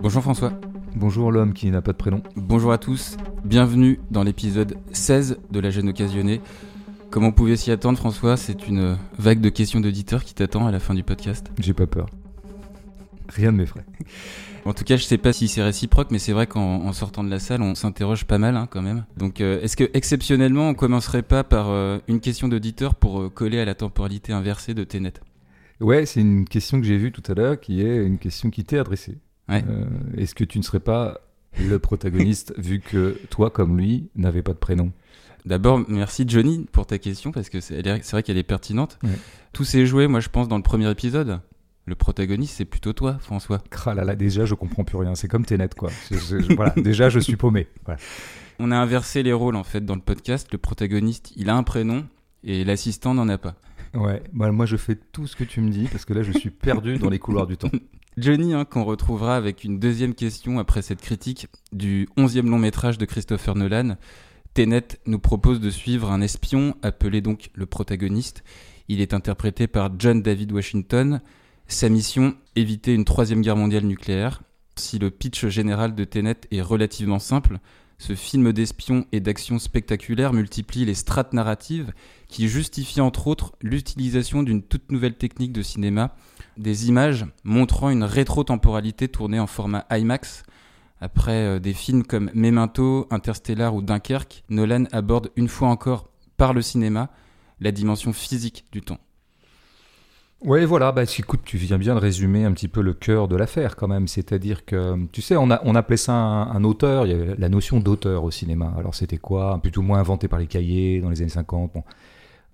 Bonjour François. Bonjour l'homme qui n'a pas de prénom. Bonjour à tous. Bienvenue dans l'épisode 16 de La Jeune Occasionnée. Comme on pouvait s'y attendre, François, c'est une vague de questions d'auditeurs qui t'attend à la fin du podcast. J'ai pas peur. Rien ne m'effraie. En tout cas, je sais pas si c'est réciproque, mais c'est vrai qu'en sortant de la salle, on s'interroge pas mal hein, quand même. Donc, euh, est-ce que exceptionnellement, on commencerait pas par euh, une question d'auditeur pour euh, coller à la temporalité inversée de Ténet Ouais, c'est une question que j'ai vue tout à l'heure, qui est une question qui t'est adressée. Ouais. est-ce que tu ne serais pas le protagoniste, vu que toi, comme lui, n'avais pas de prénom? D'abord, merci Johnny pour ta question, parce que c'est vrai qu'elle est pertinente. Ouais. Tout s'est joué, moi je pense, dans le premier épisode. Le protagoniste, c'est plutôt toi, François. Ah là là, déjà, je comprends plus rien. C'est comme Ténet, quoi. Je- je- voilà, déjà, je suis paumé. Voilà. On a inversé les rôles en fait dans le podcast. Le protagoniste, il a un prénom et l'assistant n'en a pas. Ouais, bah, moi, je fais tout ce que tu me dis, parce que là, je suis perdu dans les couloirs du temps. Johnny, hein, qu'on retrouvera avec une deuxième question après cette critique du 11e long métrage de Christopher Nolan. Tenet nous propose de suivre un espion appelé donc le protagoniste. Il est interprété par John David Washington. Sa mission, éviter une troisième guerre mondiale nucléaire. Si le pitch général de Tenet est relativement simple, ce film d'espion et d'action spectaculaire multiplie les strates narratives qui justifient entre autres l'utilisation d'une toute nouvelle technique de cinéma, des images montrant une rétrotemporalité tournée en format IMAX. Après euh, des films comme Memento, Interstellar ou Dunkerque, Nolan aborde une fois encore, par le cinéma, la dimension physique du temps. Ouais, voilà, bah, écoute, tu viens bien de résumer un petit peu le cœur de l'affaire quand même. C'est-à-dire que, tu sais, on, a, on appelait ça un, auteur, il y avait la notion d'auteur au cinéma. Alors c'était quoi? Plutôt moins inventé par les cahiers dans les années 50. Bon.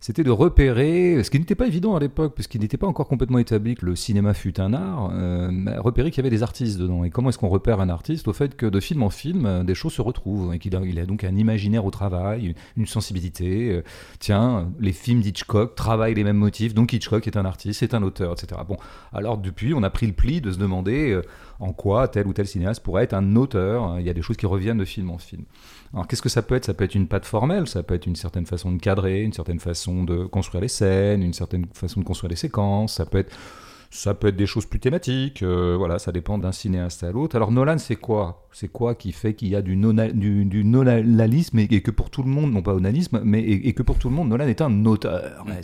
C'était de repérer, ce qui n'était pas évident à l'époque, puisqu'il n'était pas encore complètement établi que le cinéma fut un art, euh, repérer qu'il y avait des artistes dedans. Et comment est-ce qu'on repère un artiste Au fait que de film en film, euh, des choses se retrouvent, et qu'il a, a donc un imaginaire au travail, une, sensibilité. euh, tiens, les films d'Hitchcock travaillent les mêmes motifs, donc Hitchcock est un artiste, c'est un auteur, etc. Bon, alors depuis, on a pris le pli de se demander en quoi tel ou tel cinéaste pourrait être un auteur. Il y a des choses qui reviennent de film en film. Alors qu'est-ce que ça peut être? Ça peut être une patte formelle, ça peut être une certaine façon de cadrer, une certaine façon de construire les scènes, une certaine façon de construire les séquences, ça peut être ça peut être des choses plus thématiques, euh, voilà, ça dépend d'un cinéaste à l'autre. Alors Nolan, c'est quoi? C'est quoi qui fait qu'il y a du, nona- du, du nolalisme et, et que pour tout le monde, non pas onanisme, mais et, et que pour tout le monde, Nolan est un auteur. Ouais,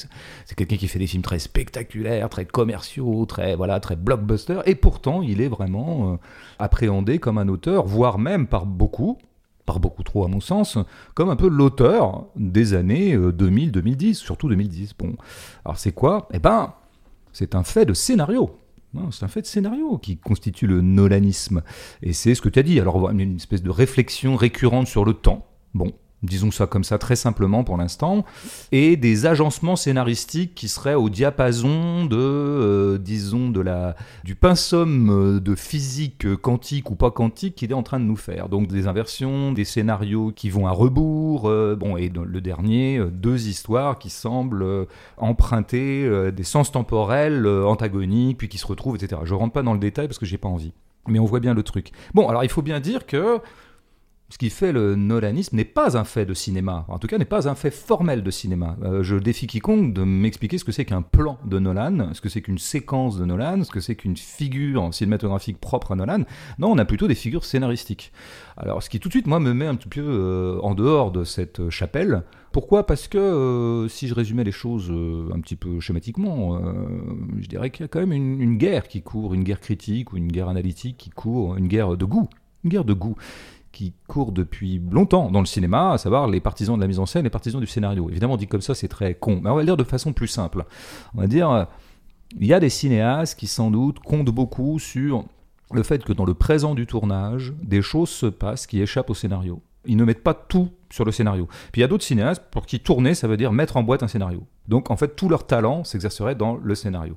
c'est- quelqu'un qui fait des films très spectaculaires, très commerciaux, très voilà, très blockbuster, et pourtant il est vraiment euh, appréhendé comme un auteur, voire même par beaucoup, par beaucoup trop à mon sens, comme un peu l'auteur des années euh, 2000-2010, surtout 2010. Bon, alors c'est quoi? Eh ben, c'est un fait de scénario. Non, C'est un fait de scénario qui constitue le nolanisme. Et c'est ce que tu as dit. Alors, une espèce de réflexion récurrente sur le temps. Bon, disons ça comme ça très simplement pour l'instant. Et des agencements scénaristiques qui seraient au diapason de, euh, disons, de la, du pinsum de physique quantique ou pas quantique qu'il est en train de nous faire. Donc des inversions, des scénarios qui vont à rebours. euh, bon, et le dernier, euh, deux histoires qui semblent emprunter des sens temporels antagoniques, puis qui se retrouvent, etc. Je rentre pas dans le détail parce que j'ai pas envie. Mais on voit bien le truc. Bon, alors il faut bien dire que ce qui fait le nolanisme n'est pas un fait de cinéma. En tout cas, n'est pas un fait formel de cinéma. Euh, je défie quiconque de m'expliquer ce que c'est qu'un plan de Nolan, ce que c'est qu'une séquence de Nolan, ce que c'est qu'une figure cinématographique propre à Nolan. Non, on a plutôt des figures scénaristiques. Alors, ce qui tout de suite, moi, me met un petit peu euh, en dehors de cette euh, chapelle. Pourquoi? Parce que si je résumais les choses un petit peu schématiquement, je dirais qu'il y a quand même une guerre qui court, une guerre critique ou une guerre analytique qui court, une guerre de goût. Une guerre de goût qui court depuis longtemps dans le cinéma, à savoir les partisans de la mise en scène, les partisans du scénario. Évidemment, dit comme ça, c'est très con, mais on va le dire de façon plus simple. On va dire, euh, il y a des cinéastes qui sans doute comptent beaucoup sur le fait que dans le présent du tournage, des choses se passent qui échappent au scénario. Ils ne mettent pas tout sur le scénario. Puis il y a d'autres cinéastes pour qui tourner, ça veut dire mettre en boîte un scénario. Donc en fait, tout leur talent s'exercerait dans le scénario.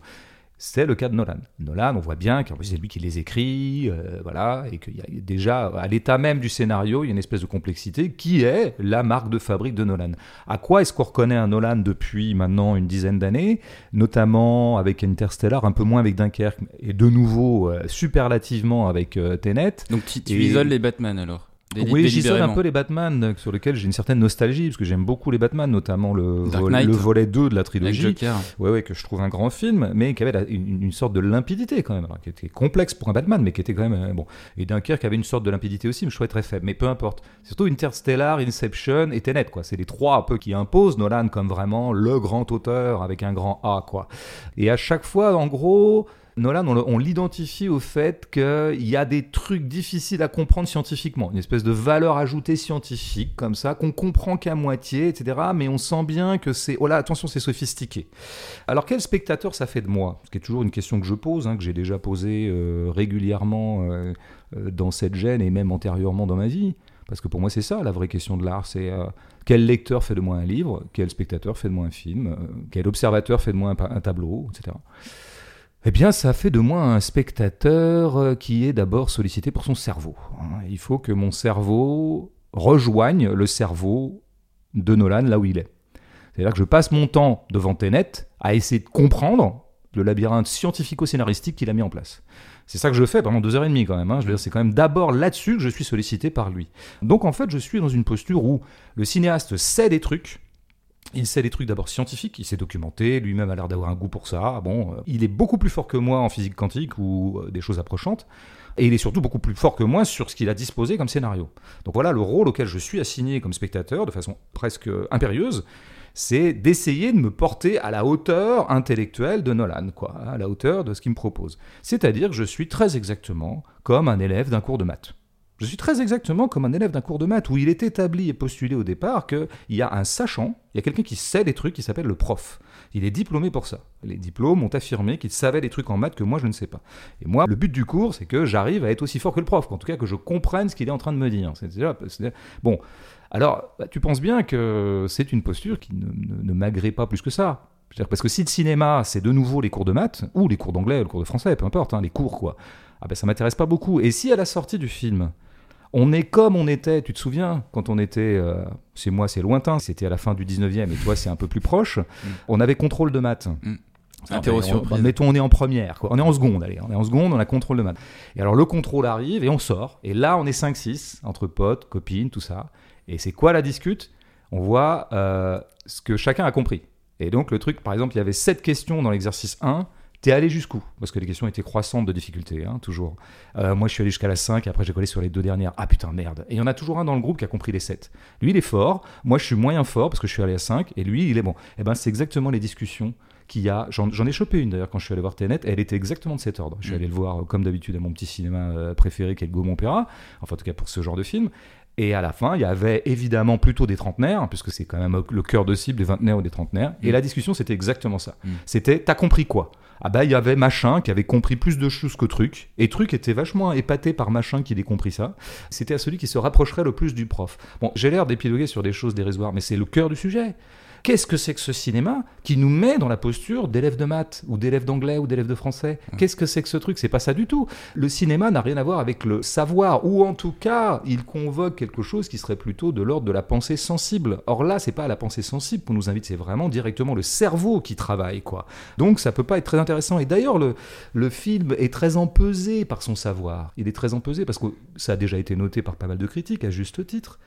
C'est le cas de Nolan. Nolan, on voit bien que c'est lui qui les écrit, euh, voilà, et qu'il y a déjà à l'état même du scénario, il y a une espèce de complexité qui est la marque de fabrique de Nolan. À quoi est-ce qu'on reconnaît un Nolan depuis maintenant une dizaine d'années, notamment avec Interstellar, un peu moins avec Dunkerque, et de nouveau euh, superlativement avec euh, Tenet. Donc tu, tu Et- isoles les Batman alors? Oui, j'y un peu les Batman, euh, sur lesquels j'ai une certaine nostalgie, parce que j'aime beaucoup les Batman, notamment le, le volet 2 de la trilogie. Ouais, ouais, que je trouve un grand film, mais qui avait une, sorte de limpidité quand même, qui était complexe pour un Batman, mais qui était quand même. Euh, bon. Et Dunkerque avait une sorte de limpidité aussi, mais je trouvais très faible. Mais peu importe. Surtout Interstellar, Inception et Tenet, quoi. C'est les trois un peu qui imposent Nolan comme vraiment le grand auteur avec un grand A, quoi. Et à chaque fois, en gros Nolan, on, l'identifie au fait qu'il y a des trucs difficiles à comprendre scientifiquement, une espèce de valeur ajoutée scientifique comme ça, qu'on comprend qu'à moitié, etc. Mais on sent bien que c'est... Oh là, attention, c'est sophistiqué. Alors quel spectateur ça fait de moi? Ce qui est toujours une question que je pose, hein, que j'ai déjà posée euh, régulièrement euh, euh, dans cette gêne et même antérieurement dans ma vie. Parce que pour moi, c'est ça la vraie question de l'art. C'est quel lecteur fait de moi un livre, quel spectateur fait de moi un film, quel observateur fait de moi un tableau, etc. Eh bien, ça fait de moi un spectateur euh, qui est d'abord sollicité pour son cerveau. Hein. Il faut que mon cerveau rejoigne le cerveau de Nolan là où il est. C'est-à-dire que je passe mon temps devant Tenet à essayer de comprendre le labyrinthe scientifico-scénaristique qu'il a mis en place. C'est ça que je fais pendant deux heures et demie quand même. Hein. Je veux dire, c'est quand même d'abord là-dessus que je suis sollicité par lui. Donc en fait, je suis dans une posture où le cinéaste sait des trucs, il sait des trucs d'abord scientifiques, il s'est documenté, lui-même a l'air d'avoir un goût pour ça. Bon, euh, il est beaucoup plus fort que moi en physique quantique ou euh, des choses approchantes. Et il est surtout beaucoup plus fort que moi sur ce qu'il a disposé comme scénario. Donc voilà le rôle auquel je suis assigné comme spectateur, de façon presque impérieuse, c'est d'essayer de me porter à la hauteur intellectuelle de Nolan, quoi, à la hauteur de ce qu'il me propose. C'est-à-dire que je suis très exactement comme un élève d'un cours de maths. Je suis très exactement comme un élève d'un cours de maths où il est établi et postulé au départ qu'il y a un sachant, il y a quelqu'un qui sait des trucs qui s'appelle le prof. Il est diplômé pour ça. Les diplômes ont affirmé qu'il savait des trucs en maths que moi je ne sais pas. Et moi, le but du cours, c'est que j'arrive à être aussi fort que le prof, en tout cas que je comprenne ce qu'il est en train de me dire. Bon, alors bah, tu penses bien que c'est une posture qui ne, m'agrée pas plus que ça. Parce que si le cinéma, c'est de nouveau les cours de maths, ou les cours d'anglais, le cours de français, peu importe, hein, les cours quoi, ah ben ça m'intéresse pas beaucoup. Et si à la sortie du film, on est comme on était, tu te souviens, quand on était, euh, c'est moi c'est lointain, c'était à la fin du 19e et toi c'est un peu plus proche, mm. on avait contrôle de maths. Mm. Ah, on, mettons, on est en première, quoi. on est en seconde, allez, on est en seconde, on a contrôle de maths. Et alors le contrôle arrive et on sort, et là on est 5-6, entre potes, copines, tout ça. Et c'est quoi la discute? On voit euh, ce que chacun a compris. Et donc le truc, par exemple, il y avait 7 questions dans l'exercice 1, T'es allé jusqu'où? Parce que les questions étaient croissantes de difficulté, hein, toujours. Euh, moi, je suis allé jusqu'à la 5, et après, j'ai collé sur les deux dernières. Ah putain, merde. Et il y en a toujours un dans le groupe qui a compris les 7. Lui, il est fort. Moi, je suis moyen fort parce que je suis allé à 5, et lui, il est bon. Et eh ben, c'est exactement les discussions qu'il y a. J'en ai chopé une d'ailleurs quand je suis allé voir Tenet, elle était exactement de cet ordre. Je suis mm. allé le voir, euh, comme d'habitude, à mon petit cinéma euh, préféré qui est le Gaumont-Pera, enfin, en tout cas pour ce genre de film. Et à la fin, il y avait évidemment plutôt des trentenaires, puisque c'est quand même le cœur de cible des vingtenaires ou des trentenaires. Et mm. la discussion, c'était exactement ça. Mm. C'était, t'as compris quoi? Ah bah il y avait machin qui avait compris plus de choses que truc et truc était vachement épaté par machin qui ait compris ça c'était à celui qui se rapprocherait le plus du prof bon j'ai l'air d'épiloguer sur des choses dérisoires mais c'est le cœur du sujet Qu'est-ce que c'est que ce cinéma qui nous met dans la posture d'élève de maths ou d'élève d'anglais ou d'élève de français? Qu'est-ce que c'est que ce truc? C'est pas ça du tout. Le cinéma n'a rien à voir avec le savoir, ou en tout cas, il convoque quelque chose qui serait plutôt de l'ordre de la pensée sensible. Or là, c'est pas la pensée sensible qu'on nous invite, c'est vraiment directement le cerveau qui travaille, quoi. Donc ça peut pas être très intéressant. Et d'ailleurs, le, le film est très empesé par son savoir. Il est très empesé parce que ça a déjà été noté par pas mal de critiques à juste titre.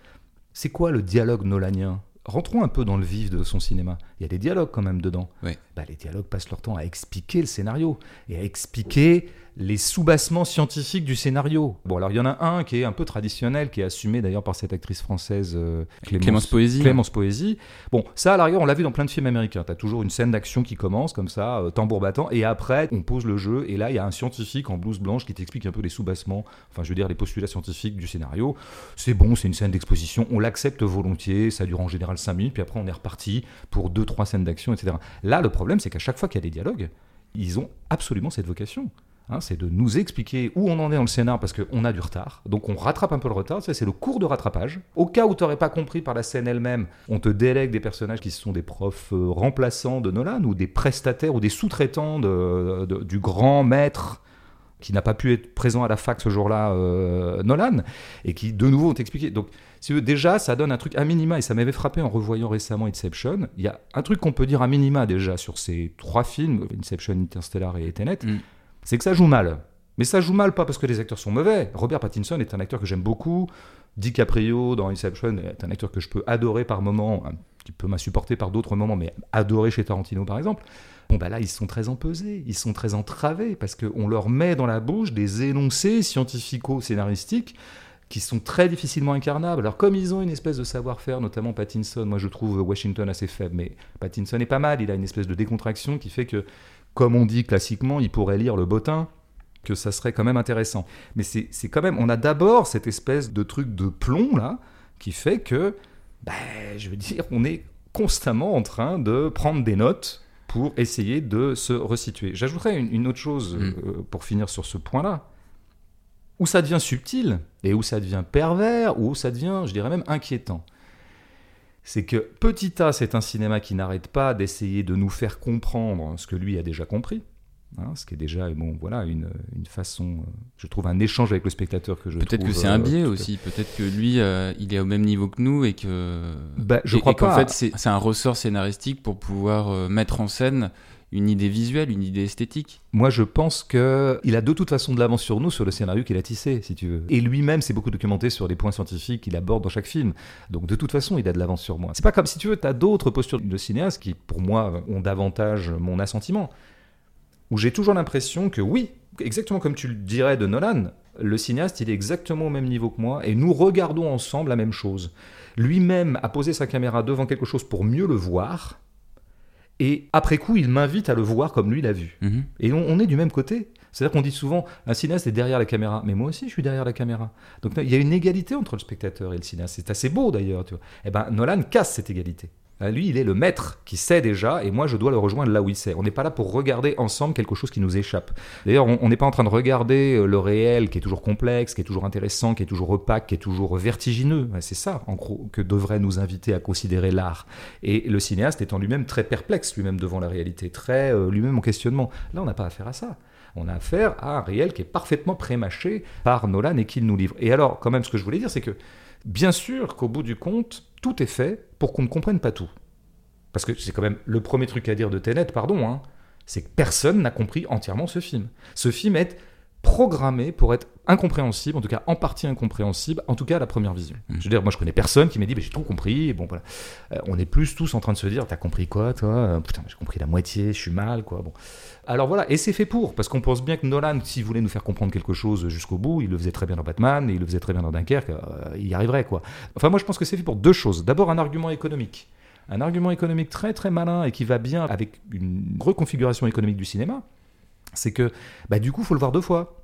C'est quoi le dialogue nolanien? Rentrons un peu dans le vif de son cinéma. Il y a des dialogues quand même dedans. Bah, les dialogues passent leur temps à expliquer le scénario et à expliquer les soubassements scientifiques du scénario. Bon, alors il y en a un qui est un peu traditionnel, qui est assumé d'ailleurs par cette actrice française euh, Clémence, Poésie. Clémence Poésie. Bon, ça à l'arrière, on l'a vu dans plein de films américains. Tu as toujours une scène d'action qui commence comme ça, euh, tambour battant, et après, on pose le jeu, et là, il y a un scientifique en blouse blanche qui t'explique un peu les soubassements, enfin, je veux dire, les postulats scientifiques du scénario. C'est bon, c'est une scène d'exposition, on l'accepte volontiers, ça dure en général 5 minutes, puis après, on est reparti pour 2-3 scènes d'action, etc. Là, le problème, c'est qu'à chaque fois qu'il y a des dialogues, ils ont absolument cette vocation. Hein, c'est de nous expliquer où on en est dans le scénar parce qu'on a du retard. Donc on rattrape un peu le retard, c'est le cours de rattrapage. Au cas où tu n'aurais pas compris par la scène elle-même, on te délègue des personnages qui sont des profs euh, remplaçants de Nolan ou des prestataires ou des sous-traitants du grand maître qui n'a pas pu être présent à la fac ce jour-là, euh, Nolan, et qui de nouveau ont expliqué. Donc, si déjà, ça donne un truc à minima, et ça m'avait frappé en revoyant récemment Inception. Il y a un truc qu'on peut dire à minima déjà sur ces trois films, Inception, Interstellar et Tenet. Mm c'est que ça joue mal. Mais ça joue mal pas parce que les acteurs sont mauvais. Robert Pattinson est un acteur que j'aime beaucoup. DiCaprio dans Inception est un acteur que je peux adorer par moments, qui peut m'insupporter par d'autres moments, mais adorer chez Tarantino par exemple. Bon, bah là, ils sont très empesés, ils sont très entravés, parce qu'on leur met dans la bouche des énoncés scientifico-scénaristiques qui sont très difficilement incarnables. Alors comme ils ont une espèce de savoir-faire, notamment Pattinson, moi je trouve Washington assez faible, mais Pattinson est pas mal, il a une espèce de décontraction qui fait que, comme on dit classiquement, il pourrait lire le bottin, que ça serait quand même intéressant. Mais c'est quand même, on a d'abord cette espèce de truc de plomb là, qui fait que, ben, je veux dire, on est constamment en train de prendre des notes pour essayer de se resituer. J'ajouterais une, autre chose mm. euh, pour finir sur ce point-là où ça devient subtil, et où ça devient pervers, ou où ça devient, je dirais même, inquiétant. C'est que Petit A, c'est un cinéma qui n'arrête pas d'essayer de nous faire comprendre ce que lui a déjà compris. Hein, ce qui est déjà bon, voilà, une, façon, je trouve, un échange avec le spectateur que je Peut-être que c'est un euh, biais aussi, peut-être que lui, euh, il est au même niveau que nous et que. Bah, je crois qu'en fait, c'est un ressort scénaristique pour pouvoir euh, mettre en scène une idée visuelle, une idée esthétique. Moi, je pense que il a de toute façon de l'avance sur nous sur le scénario qu'il a tissé, si tu veux. Et lui-même s'est beaucoup documenté sur des points scientifiques qu'il aborde dans chaque film. Donc, de toute façon, il a de l'avance sur moi. C'est pas comme si tu veux, tu as d'autres postures de cinéaste qui, pour moi, ont davantage mon assentiment. Où j'ai toujours l'impression que oui, exactement comme tu le dirais de Nolan, le cinéaste, il est exactement au même niveau que moi et nous regardons ensemble la même chose. Lui-même a posé sa caméra devant quelque chose pour mieux le voir et après coup, il m'invite à le voir comme lui l'a vu. Mhm. Et on, est du même côté. C'est-à-dire qu'on dit souvent, un cinéaste est derrière la caméra. Mais moi aussi, je suis derrière la caméra. Donc il y a une égalité entre le spectateur et le cinéaste. C'est assez beau d'ailleurs. Et eh ben, Nolan casse cette égalité. Euh, lui, il est le maître qui sait déjà, et moi, je dois le rejoindre là où il sait. On n'est pas là pour regarder ensemble quelque chose qui nous échappe. D'ailleurs, on n'est pas en train de regarder euh, le réel qui est toujours complexe, qui est toujours intéressant, qui est toujours opaque, qui est toujours vertigineux. C'est ça, en gros, que devrait nous inviter à considérer l'art. Et le cinéaste étant lui-même très perplexe, lui-même devant la réalité, très euh, lui-même en questionnement. Là, on n'a pas affaire à ça. On a affaire à un réel qui est parfaitement prémâché par Nolan et qu'il nous livre. Et alors, quand même, ce que je voulais dire, c'est que Bien sûr qu'au bout du compte, tout est fait pour qu'on ne comprenne pas tout. Parce que c'est quand même le premier truc à dire de Tenet, pardon, hein, c'est que personne n'a compris entièrement ce film. Ce film est programmé pour être incompréhensible, en tout cas en partie incompréhensible, en tout cas à la première vision. Mm. Je veux dire, moi je connais personne qui m'a dit j'ai tout compris, et bon voilà. Euh, on est plus tous en train de se dire t'as compris quoi toi? Putain, j'ai compris la moitié, je suis mal quoi. Bon. Alors voilà, et c'est fait pour, parce qu'on pense bien que Nolan, s'il voulait nous faire comprendre quelque chose jusqu'au bout, il le faisait très bien dans Batman, et il le faisait très bien dans Dunkerque, euh, il y arriverait quoi. Enfin moi je pense que c'est fait pour deux choses. D'abord un argument économique. Un argument économique très très malin et qui va bien avec une reconfiguration économique du cinéma, c'est que bah, du coup, il faut le voir deux fois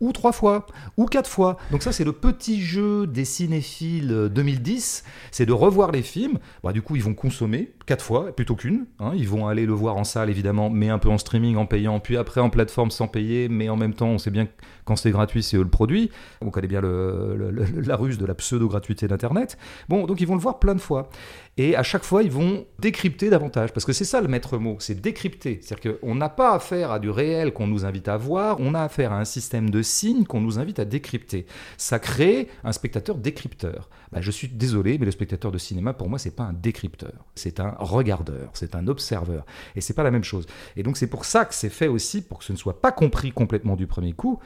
ou trois fois, ou quatre fois. Donc ça, c'est le petit jeu des cinéphiles 2010, c'est de revoir les films. Bah, du coup, ils vont consommer quatre fois, plutôt qu'une. Hein. Ils vont aller le voir en salle, évidemment, mais un peu en streaming, en payant, puis après en plateforme sans payer, mais en même temps, on sait bien que quand c'est gratuit, c'est eux le produit. On connaît bien la ruse de la pseudo-gratuité d'Internet. Bon, donc ils vont le voir plein de fois. Et à chaque fois, ils vont décrypter davantage. Parce que c'est ça le maître mot, c'est décrypter. C'est-à-dire qu'on n'a pas affaire à du réel qu'on nous invite à voir, on a affaire à un système de signes qu'on nous invite à décrypter. Ça crée un spectateur décrypteur. Bah, je suis désolé, mais le spectateur de cinéma, pour moi, c'est pas un décrypteur. C'est un regardeur, c'est un observeur. Et c'est pas la même chose. Et donc c'est pour ça que c'est fait aussi, pour que ce ne soit pas compris complètement du premier coup.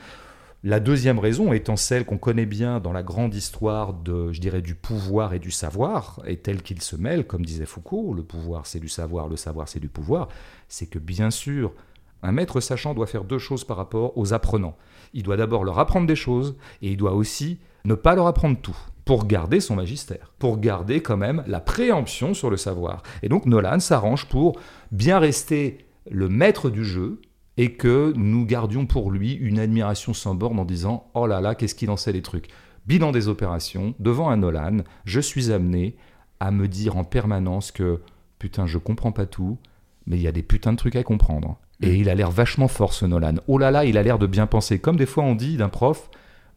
La deuxième raison étant celle qu'on connaît bien dans la grande histoire de, je dirais, du pouvoir et du savoir, et tel qu'il se mêle, comme disait Foucault, le pouvoir c'est du savoir, le savoir c'est du pouvoir, c'est que bien sûr, un maître sachant doit faire deux choses par rapport aux apprenants. Il doit d'abord leur apprendre des choses, et il doit aussi ne pas leur apprendre tout pour garder son magistère, pour garder quand même la préemption sur le savoir. Et donc Nolan s'arrange pour bien rester le maître du jeu, et que nous gardions pour lui une admiration sans borne en disant Oh là là, qu'est-ce qu'il en sait les trucs? Bilan des opérations, devant un Nolan, je suis amené à me dire en permanence que putain, je comprends pas tout, mais il y a des putains de trucs à comprendre. Et mm. il a l'air vachement fort ce Nolan. Oh là là, il a l'air de bien penser. Comme des fois on dit d'un prof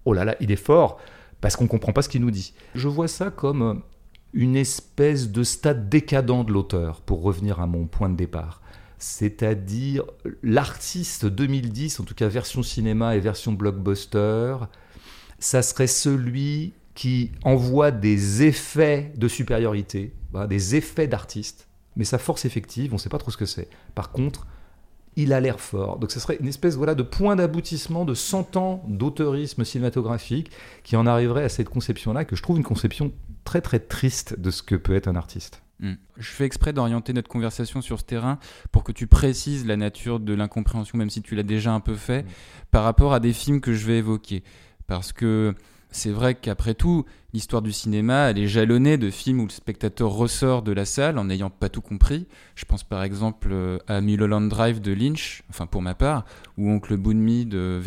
Oh là là, il est fort parce qu'on comprend pas ce qu'il nous dit. Je vois ça comme une espèce de stade décadent de l'auteur, pour revenir à mon point de départ c'est-à-dire l'artiste 2010, en tout cas version cinéma et version blockbuster, ça serait celui qui envoie des effets de supériorité, des effets d'artiste, mais sa force effective, on ne sait pas trop ce que c'est. Par contre, il a l'air fort. Donc ce serait une espèce voilà, de point d'aboutissement de 100 ans d'auteurisme cinématographique qui en arriverait à cette conception-là, que je trouve une conception très très triste de ce que peut être un artiste. Hmm. Je fais exprès d'orienter notre conversation sur ce terrain pour que tu précises la nature de l'incompréhension, même si tu l'as déjà un peu fait, hmm. par rapport à des films que je vais évoquer. Parce que c'est vrai qu'après tout, l'histoire du cinéma, elle est jalonnée de films où le spectateur ressort de la salle en n'ayant pas tout compris. Je pense par exemple euh, à Mulholland Drive de Lynch, enfin pour ma part, ou Oncle Boonmi de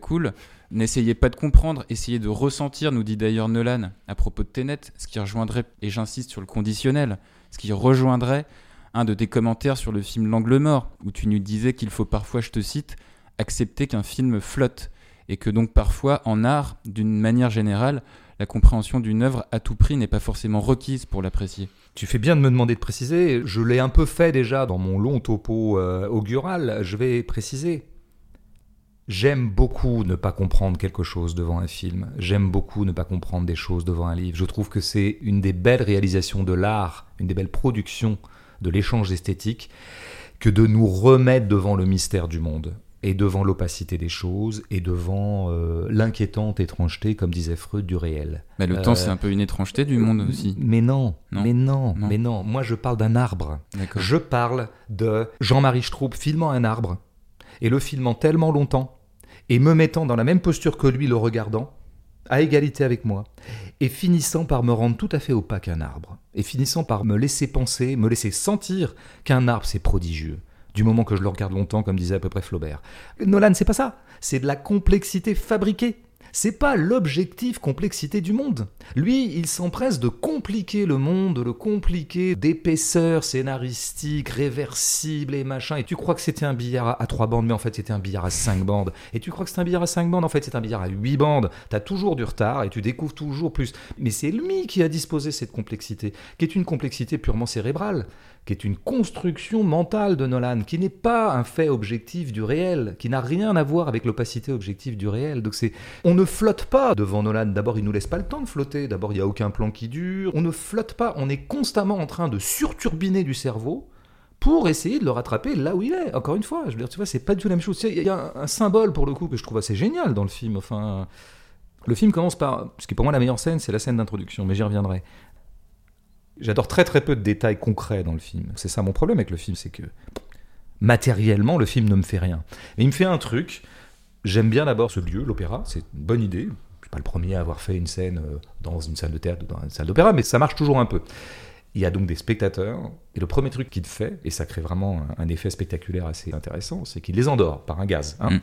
Cool. N'essayez pas de comprendre, essayez de ressentir, nous dit d'ailleurs Nolan à propos de Tenet, ce qui rejoindrait, et j'insiste sur le conditionnel, ce qui rejoindrait un de tes commentaires sur le film L'angle mort, où tu nous disais qu'il faut parfois, je te cite, accepter qu'un film flotte et que donc parfois en art, d'une manière générale, la compréhension d'une œuvre à tout prix n'est pas forcément requise pour l'apprécier. Tu fais bien de me demander de préciser, je l'ai un peu fait déjà dans mon long topo euh, augural, je vais préciser. J'aime beaucoup ne pas comprendre quelque chose devant un film, j'aime beaucoup ne pas comprendre des choses devant un livre. Je trouve que c'est une des belles réalisations de l'art, une des belles productions de l'échange esthétique, que de nous remettre devant le mystère du monde et devant l'opacité des choses, et devant euh, l'inquiétante étrangeté, comme disait Freud, du réel. Mais le temps, c'est un peu une étrangeté du monde aussi. Mais non, mais non, mais non. Moi, je parle d'un arbre. Je parle de Jean-Marie Stroup filmant un arbre, et le filmant tellement longtemps, et me mettant dans la même posture que lui, le regardant, à égalité avec moi, et finissant par me rendre tout à fait opaque un arbre, et finissant par me laisser penser, me laisser sentir qu'un arbre, c'est prodigieux du moment que je le regarde longtemps, comme disait à peu près Flaubert. Nolan, c'est pas ça. C'est de la complexité fabriquée. C'est pas l'objectif complexité du monde. Lui, il s'empresse de compliquer le monde, de le compliquer d'épaisseur scénaristique, réversible et machin. Et tu crois que c'était un billard à trois bandes, mais en fait c'était un billard à cinq bandes. Et tu crois que c'est un billard à cinq bandes, en fait c'est un billard à huit bandes. T'as toujours du retard et tu découvres toujours plus. Mais c'est lui qui a disposé cette complexité, qui est une complexité purement cérébrale qui est une construction mentale de Nolan, qui n'est pas un fait objectif du réel, qui n'a rien à voir avec l'opacité objective du réel. Donc c'est, on ne flotte pas devant Nolan. D'abord, il nous laisse pas le temps de flotter. D'abord, il y a aucun plan qui dure. On ne flotte pas. On est constamment en train de surturbiner du cerveau pour essayer de le rattraper là où il est. Encore une fois, je veux dire, tu vois, c'est pas du tout la même chose. Il y a un, symbole pour le coup que je trouve assez génial dans le film. Enfin. Le film commence par, ce qui est pour moi la meilleure scène, c'est la scène d'introduction, mais j'y reviendrai. J'adore très très peu de détails concrets dans le film. C'est ça mon problème avec le film, c'est que matériellement, le film ne me fait rien. Mais il me fait un truc. J'aime bien d'abord ce lieu, l'opéra, c'est une bonne idée. Je ne suis pas le premier à avoir fait une scène euh, dans une salle de théâtre ou dans une salle d'opéra, mais ça marche toujours un peu. Il y a donc des spectateurs, et le premier truc qu'il fait, et ça crée vraiment un, effet spectaculaire assez intéressant, c'est qu'il les endort par un gaz. Hein. Mm.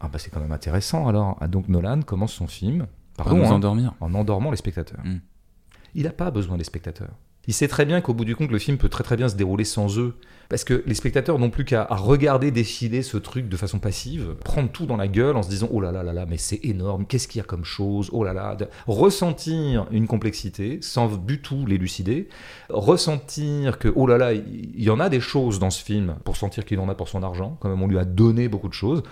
Ah bah c'est quand même intéressant alors. Ah, donc Nolan commence son film par nous hein, endormir. en endormant les spectateurs. Mm il n'a pas besoin des spectateurs. Il sait très bien qu'au bout du compte, le film peut très très bien se dérouler sans eux. Parce que les spectateurs n'ont plus qu'à regarder défiler ce truc de façon passive, prendre tout dans la gueule en se disant oh là là là là, mais c'est énorme, qu'est-ce qu'il y a comme chose, oh là là, ressentir une complexité sans du tout l'élucider, ressentir que oh là là, il y en a des choses dans ce film pour sentir qu'il en a pour son argent, quand même on lui a donné beaucoup de choses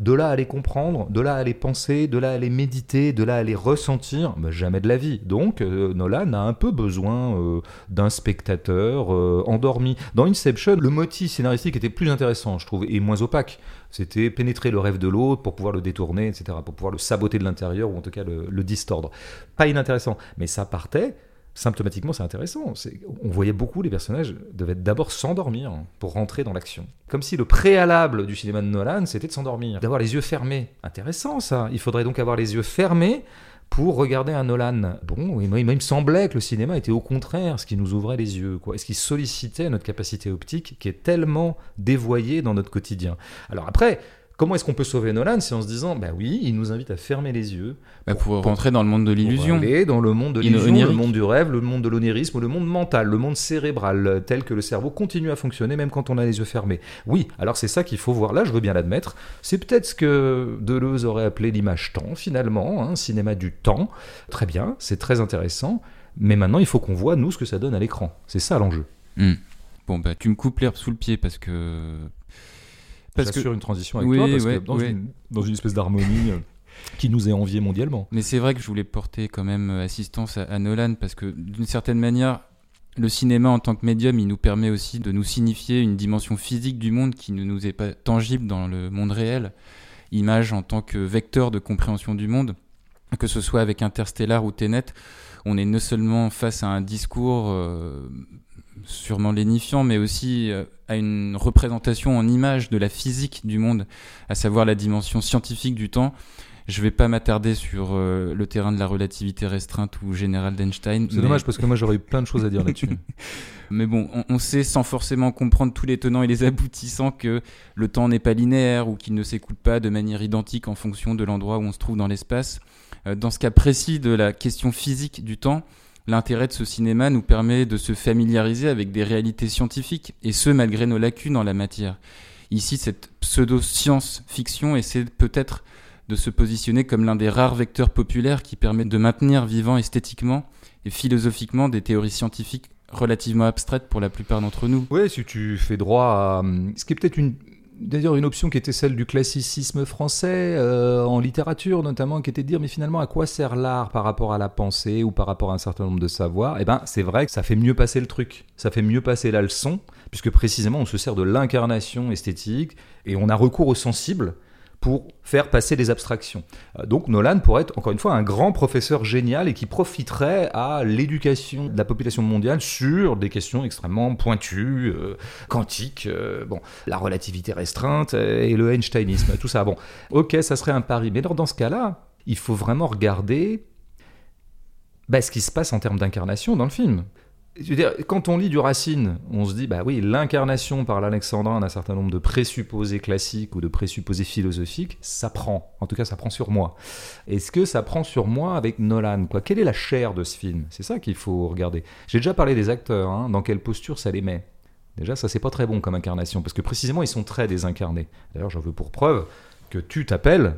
de là à les comprendre, de là à les penser, de là à les méditer, de là à les ressentir, jamais de la vie. Donc euh, Nolan a un peu besoin euh, d'un spectateur euh, endormi. Dans Inception, le motif scénaristique était plus intéressant, je trouve, et moins opaque. C'était pénétrer le rêve de l'autre pour pouvoir le détourner, etc., pour pouvoir le saboter de l'intérieur ou en tout cas le distordre. Pas inintéressant, mais ça partait symptomatiquement, c'est intéressant. On voyait beaucoup les personnages devaient d'abord s'endormir pour rentrer dans l'action. Comme si le préalable du cinéma de Nolan, c'était de s'endormir, d'avoir les yeux fermés. Intéressant ça. Il faudrait donc avoir les yeux fermés pour regarder un Nolan. Bon, il me semblait que le cinéma était au contraire ce qui nous ouvrait les yeux, quoi, ce qui sollicitait notre capacité optique qui est tellement dévoyée dans notre quotidien. Alors après, Comment est-ce qu'on peut sauver Nolan C'est en se disant, bah oui, il nous invite à fermer les yeux. Bah, pour, rentrer dans le monde de l'illusion. dans le monde de l'illusion, le monde du rêve, le monde de l'onérisme, le monde mental, le monde cérébral, tel que le cerveau continue à fonctionner même quand on a les yeux fermés. Oui, alors c'est ça qu'il faut voir. Là, je veux bien l'admettre. C'est peut-être ce que Deleuze aurait appelé l'image temps, finalement, un hein, cinéma du temps. Très bien, c'est très intéressant. Mais maintenant, il faut qu'on voit, nous, ce que ça donne à l'écran. C'est ça l'enjeu. Hmm. Bon, bah, tu me coupes l'herbe sous le pied parce que parce que... une transition avec toi, parce que dans, une, dans, une, espèce d'harmonie euh, qui nous est enviée mondialement. Mais c'est vrai que je voulais porter quand même euh, assistance à, Nolan, parce que d'une certaine manière, le cinéma en tant que médium, il nous permet aussi de nous signifier une dimension physique du monde qui ne nous est pas tangible dans le monde réel. Image en tant que vecteur de compréhension du monde, que ce soit avec Interstellar ou Tenet, on est non seulement face à un discours euh, sûrement lénifiant, mais aussi euh, à une représentation en image de la physique du monde, à savoir la dimension scientifique du temps. Je vais pas m'attarder sur euh, le terrain de la relativité restreinte ou générale d'Einstein. C'est dommage parce que moi j'aurais eu plein de choses à dire là-dessus. mais bon, on, on, sait sans forcément comprendre tous les tenants et les aboutissants que le temps n'est pas linéaire ou qu'il ne s'écoule pas de manière identique en fonction de l'endroit où on se trouve dans l'espace. Euh, dans ce cas précis de la question physique du temps, l'intérêt de ce cinéma nous permet de se familiariser avec des réalités scientifiques, et ce malgré nos lacunes en la matière. Ici, cette pseudo-science-fiction essaie peut-être de se positionner comme l'un des rares vecteurs populaires qui permettent de maintenir vivant esthétiquement et philosophiquement des théories scientifiques relativement abstraites pour la plupart d'entre nous. Oui, si tu fais droit à ce qui est peut-être une d'ailleurs une option qui était celle du classicisme français, euh, en littérature notamment, qui était de dire mais finalement à quoi sert l'art par rapport à la pensée ou par rapport à un certain nombre de savoirs? Eh ben c'est vrai que ça fait mieux passer le truc, ça fait mieux passer la leçon, puisque précisément on se sert de l'incarnation esthétique et on a recours au sensible pour faire passer des abstractions. Euh, donc Nolan pourrait être encore une fois un grand professeur génial et qui profiterait à l'éducation de la population mondiale sur des questions extrêmement pointues, euh, quantiques, euh, bon, la relativité restreinte et le Einsteinisme, tout ça. Bon, ok, ça serait un pari, mais dans ce cas-là, il faut vraiment regarder bah, ce qui se passe en termes d'incarnation dans le film quand on lit du Racine, on se dit, bah oui, l'incarnation par l'alexandrin d'un certain nombre de présupposés classiques ou de présupposés philosophiques, ça prend. En tout cas, ça prend sur moi. Est-ce que ça prend sur moi avec Nolan Quelle est la chair de ce film? C'est ça qu'il faut regarder. J'ai déjà parlé des acteurs, hein, dans quelle posture ça les met? Déjà, ça, c'est pas très bon comme incarnation, parce que précisément, ils sont très désincarnés. D'ailleurs, j'en veux pour preuve que tu t'appelles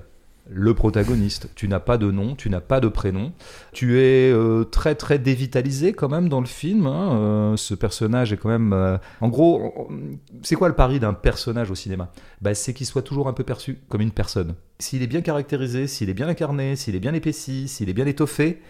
le protagoniste. Tu n'as pas de nom, tu n'as pas de prénom. Tu es euh, très très dévitalisé quand même dans le film. Hein. Euh, ce personnage est quand même... Euh, en gros, c'est quoi le pari d'un personnage au cinéma? Bah, C'est qu'il soit toujours un peu perçu comme une personne. S'il est bien caractérisé, s'il est bien incarné, s'il est bien épaissi, s'il est bien étoffé,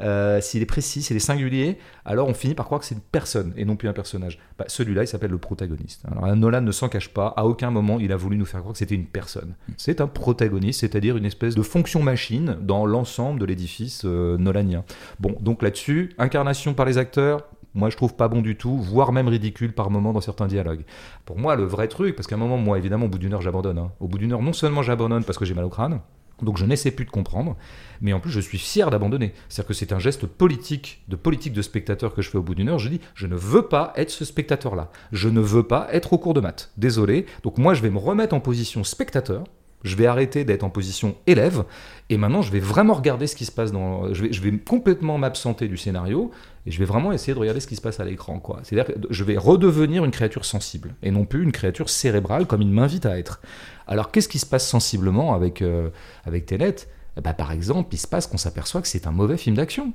euh, s'il est précis, s'il est singulier, alors on finit par croire que c'est une personne et non plus un personnage. Bah, celui-là, il s'appelle le protagoniste. Alors Nolan ne s'en cache pas, à aucun moment il a voulu nous faire croire que c'était une personne. C'est un protagoniste, c'est-à-dire une espèce de fonction machine dans l'ensemble de l'édifice euh, nolanien. Bon, donc là-dessus, incarnation par les acteurs, moi je trouve pas bon du tout, voire même ridicule par moment dans certains dialogues. Pour moi, le vrai truc, parce qu'à un moment, moi évidemment, au bout d'une heure, j'abandonne. Hein. Au bout d'une heure, non seulement j'abandonne parce que j'ai mal au crâne, donc je n'essaie plus de comprendre, mais en plus je suis fier d'abandonner. C'est-à-dire que c'est un geste politique, de politique de spectateur que je fais au bout d'une heure. Je dis, je ne veux pas être ce spectateur-là. Je ne veux pas être au cours de maths. Désolé. Donc moi je vais me remettre en position spectateur. Je vais arrêter d'être en position élève et maintenant je vais vraiment regarder ce qui se passe dans. Je vais, je vais complètement m'absenter du scénario et je vais vraiment essayer de regarder ce qui se passe à l'écran. quoi. C'est-à-dire que je vais redevenir une créature sensible et non plus une créature cérébrale comme il m'invite à être. Alors qu'est-ce qui se passe sensiblement avec, euh, avec Tenet? Ben, Par exemple, il se passe qu'on s'aperçoit que c'est un mauvais film d'action.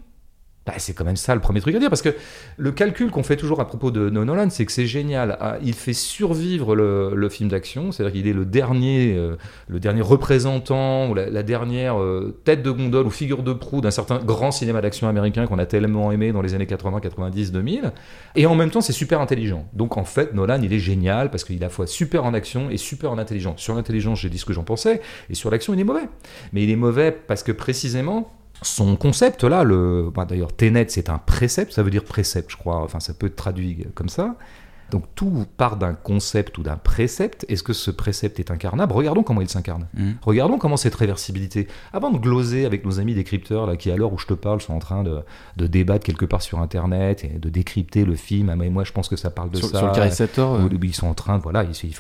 Bah, c'est quand même ça le premier truc à dire, parce que le calcul qu'on fait toujours à propos de Nolan, c'est que c'est génial. Ah, il fait survivre le, film d'action, c'est-à-dire qu'il est le dernier, euh, le dernier représentant, ou la, dernière euh, tête de gondole ou figure de proue d'un certain grand cinéma d'action américain qu'on a tellement aimé dans les années 80, 90, 2000. Et en même temps, c'est super intelligent. Donc en fait, Nolan, il est génial parce qu'il est à la fois super en action et super en intelligence. Sur l'intelligence, j'ai dit ce que j'en pensais, et sur l'action, il est mauvais. Mais il est mauvais parce que précisément, son concept là, le, bah, d'ailleurs Tenet c'est un précepte, ça veut dire précepte je crois, enfin ça peut être traduit comme ça, donc tout part d'un concept ou d'un précepte. Est-ce que ce précepte est incarnable? Regardons comment il s'incarne. Mm. Regardons comment cette réversibilité. Avant de gloser avec nos amis décrypteurs, là, qui à l'heure où je te parle sont en train de, de, débattre quelque part sur Internet et de décrypter le film. Ah, mais moi je pense que ça parle de ça. Sur le euh. Ils sont en train, voilà, ils, ils,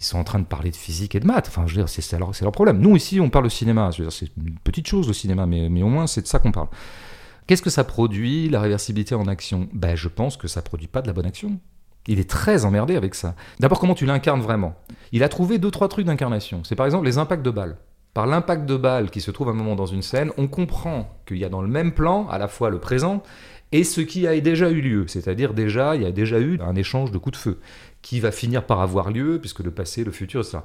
sont en train de parler de physique et de maths. Enfin, je veux dire, c'est leur, leur, problème. Nous ici, on parle de cinéma. C'est une petite chose le cinéma, mais, mais au moins c'est de ça qu'on parle. Qu'est-ce que ça produit, la réversibilité en action? Ben, Je pense que ça produit pas de la bonne action. Il est très emmerdé avec ça. D'abord, comment tu l'incarnes vraiment? Il a trouvé deux, trois trucs d'incarnation. C'est par exemple les impacts de balles. Par l'impact de balles qui se trouve à un moment dans une scène, on comprend qu'il y a dans le même plan à la fois le présent et ce qui a déjà eu lieu. C'est-à-dire déjà, il y a déjà eu un échange de coups de feu qui va finir par avoir lieu puisque le passé, le futur, ça.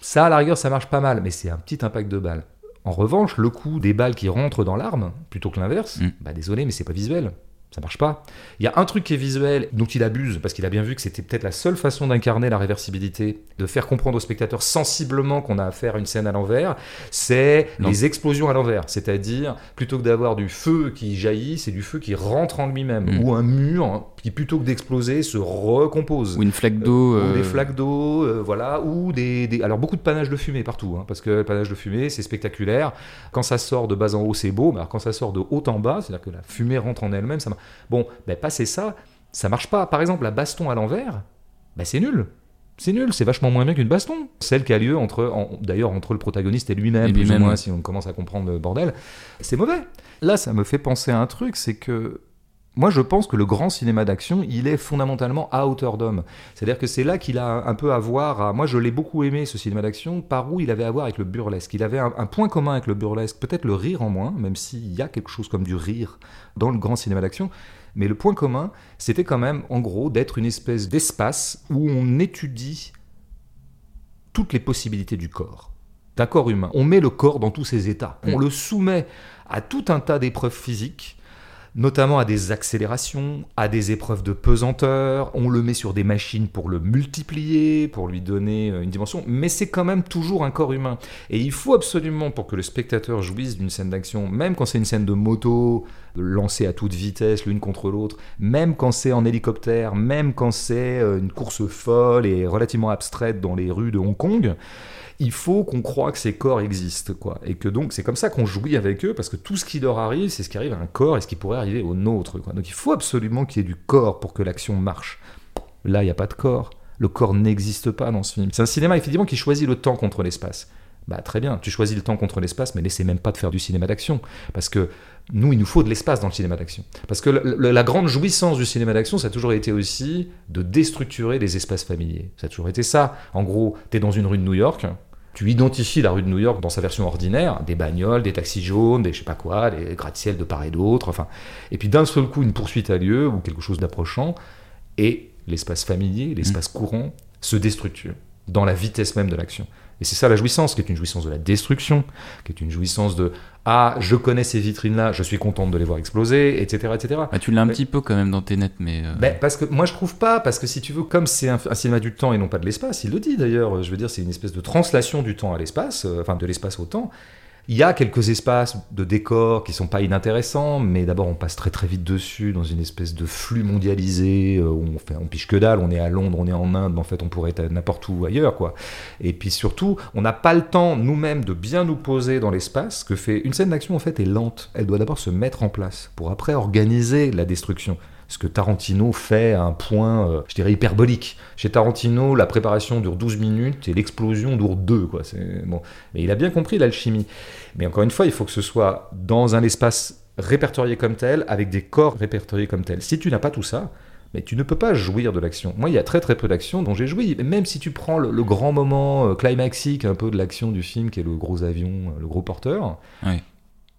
Ça, à la rigueur, ça marche pas mal, mais c'est un petit impact de balles. En revanche, le coup des balles qui rentrent dans l'arme, plutôt que l'inverse, mm. bah désolé, mais c'est pas visuel. Ça marche pas. Il y a un truc qui est visuel, dont il abuse, parce qu'il a bien vu que c'était peut-être la seule façon d'incarner la réversibilité, de faire comprendre au spectateur sensiblement qu'on a affaire à une scène à l'envers, c'est les explosions à l'envers. C'est-à-dire, plutôt que d'avoir du feu qui jaillit, c'est du feu qui rentre en lui-même, mm. ou un mur qui, plutôt que d'exploser, se recompose. Ou une flaque d'eau. Euh, ou des euh, flaques d'eau, euh, voilà, ou des, Alors, beaucoup de panache de fumée partout, hein, parce que le panache de fumée, c'est spectaculaire. Quand ça sort de bas en haut, c'est beau, mais alors quand ça sort de haut en bas, c'est-à-dire que la fumée rentre en elle-même, ça Bon, ben passer ça, ça marche pas. Par exemple, la baston à l'envers, ben c'est nul. C'est nul, c'est vachement moins bien qu'une baston. Celle qui a lieu entre, d'ailleurs, entre le protagoniste et lui-même, plus ou moins, si on commence à comprendre le bordel. C'est mauvais. Là, ça me fait penser à un truc, c'est que moi, je pense que le grand cinéma d'action, il est fondamentalement à hauteur d'homme. C'est-à-dire que c'est là qu'il a un peu à voir. À... Moi, je l'ai beaucoup aimé, ce cinéma d'action, par où il avait à voir avec le burlesque. Il avait un, point commun avec le burlesque, peut-être le rire en moins, même s'il y a quelque chose comme du rire dans le grand cinéma d'action. Mais le point commun, c'était quand même, en gros, d'être une espèce d'espace où on étudie toutes les possibilités du corps, d'un corps humain. On met le corps dans tous ses états. On mm. le soumet à tout un tas d'épreuves physiques notamment à des accélérations, à des épreuves de pesanteur, on le met sur des machines pour le multiplier, pour lui donner euh, une dimension, mais c'est quand même toujours un corps humain. Et il faut absolument, pour que le spectateur jouisse d'une scène d'action, même quand c'est une scène de moto, lancée à toute vitesse l'une contre l'autre, même quand c'est en hélicoptère, même quand c'est euh, une course folle et relativement abstraite dans les rues de Hong Kong, il faut qu'on croit que ces corps existent, quoi. Et que donc, c'est comme ça qu'on jouit avec eux, parce que tout ce qui leur arrive, c'est ce qui arrive à un corps et ce qui pourrait arriver au nôtre, quoi. Donc il faut absolument qu'il y ait du corps pour que l'action marche. Là, il n'y a pas de corps. Le corps n'existe pas dans ce film. C'est un cinéma, effectivement, qui choisit le temps contre l'espace. Bah très bien, tu choisis le temps contre l'espace, mais n'essaie même pas de faire du cinéma d'action. Parce que nous, il nous faut de l'espace dans le cinéma d'action. Parce que la grande jouissance du cinéma d'action, ça a toujours été aussi de déstructurer les espaces familiers. Ça a toujours été ça. En gros, tu es dans une rue de New York, tu identifies la rue de New York dans sa version ordinaire, des bagnoles, des taxis jaunes, des je sais pas quoi, des gratte-ciel de part et d'autre, enfin. Et puis d'un seul coup, une poursuite a lieu ou quelque chose d'approchant, et l'espace familier, l'espace mmh. courant se déstructure dans la vitesse même de l'action. Et c'est ça la jouissance, qui est une jouissance de la destruction, qui est une jouissance de ah, je connais ces vitrines-là, je suis contente de les voir exploser, etc. etc. Bah, tu l'as un petit peu quand même dans tes nets, mais. Euh, ben, parce que moi je trouve pas, parce que si tu veux, comme c'est un, cinéma du temps et non pas de l'espace, il le dit d'ailleurs, je veux dire, c'est une espèce de translation du temps à l'espace, euh, enfin de l'espace au temps. Il y a quelques espaces de décors qui sont pas inintéressants, mais d'abord on passe très très vite dessus dans une espèce de flux mondialisé euh, où on, on piche que dalle, on est à Londres, on est en Inde, mais en fait on pourrait être n'importe où ailleurs quoi. Et puis surtout, on n'a pas le temps nous-mêmes de bien nous poser dans l'espace. Que fait une scène d'action en fait est lente. Elle doit d'abord se mettre en place pour après organiser la destruction ce que Tarantino fait à un point, euh, je dirais, hyperbolique. Chez Tarantino, la préparation dure 12 minutes et l'explosion dure 2. Quoi. Bon. Il a bien compris l'alchimie. Mais encore une fois, il faut que ce soit dans un espace répertorié comme tel, avec des corps répertoriés comme tel. Si tu n'as pas tout ça, mais tu ne peux pas jouir de l'action. Moi, il y a très très peu d'actions dont j'ai joui. Même si tu prends le, grand moment euh, climaxique un peu de l'action du film, qui est le gros avion, euh, le gros porteur, oui.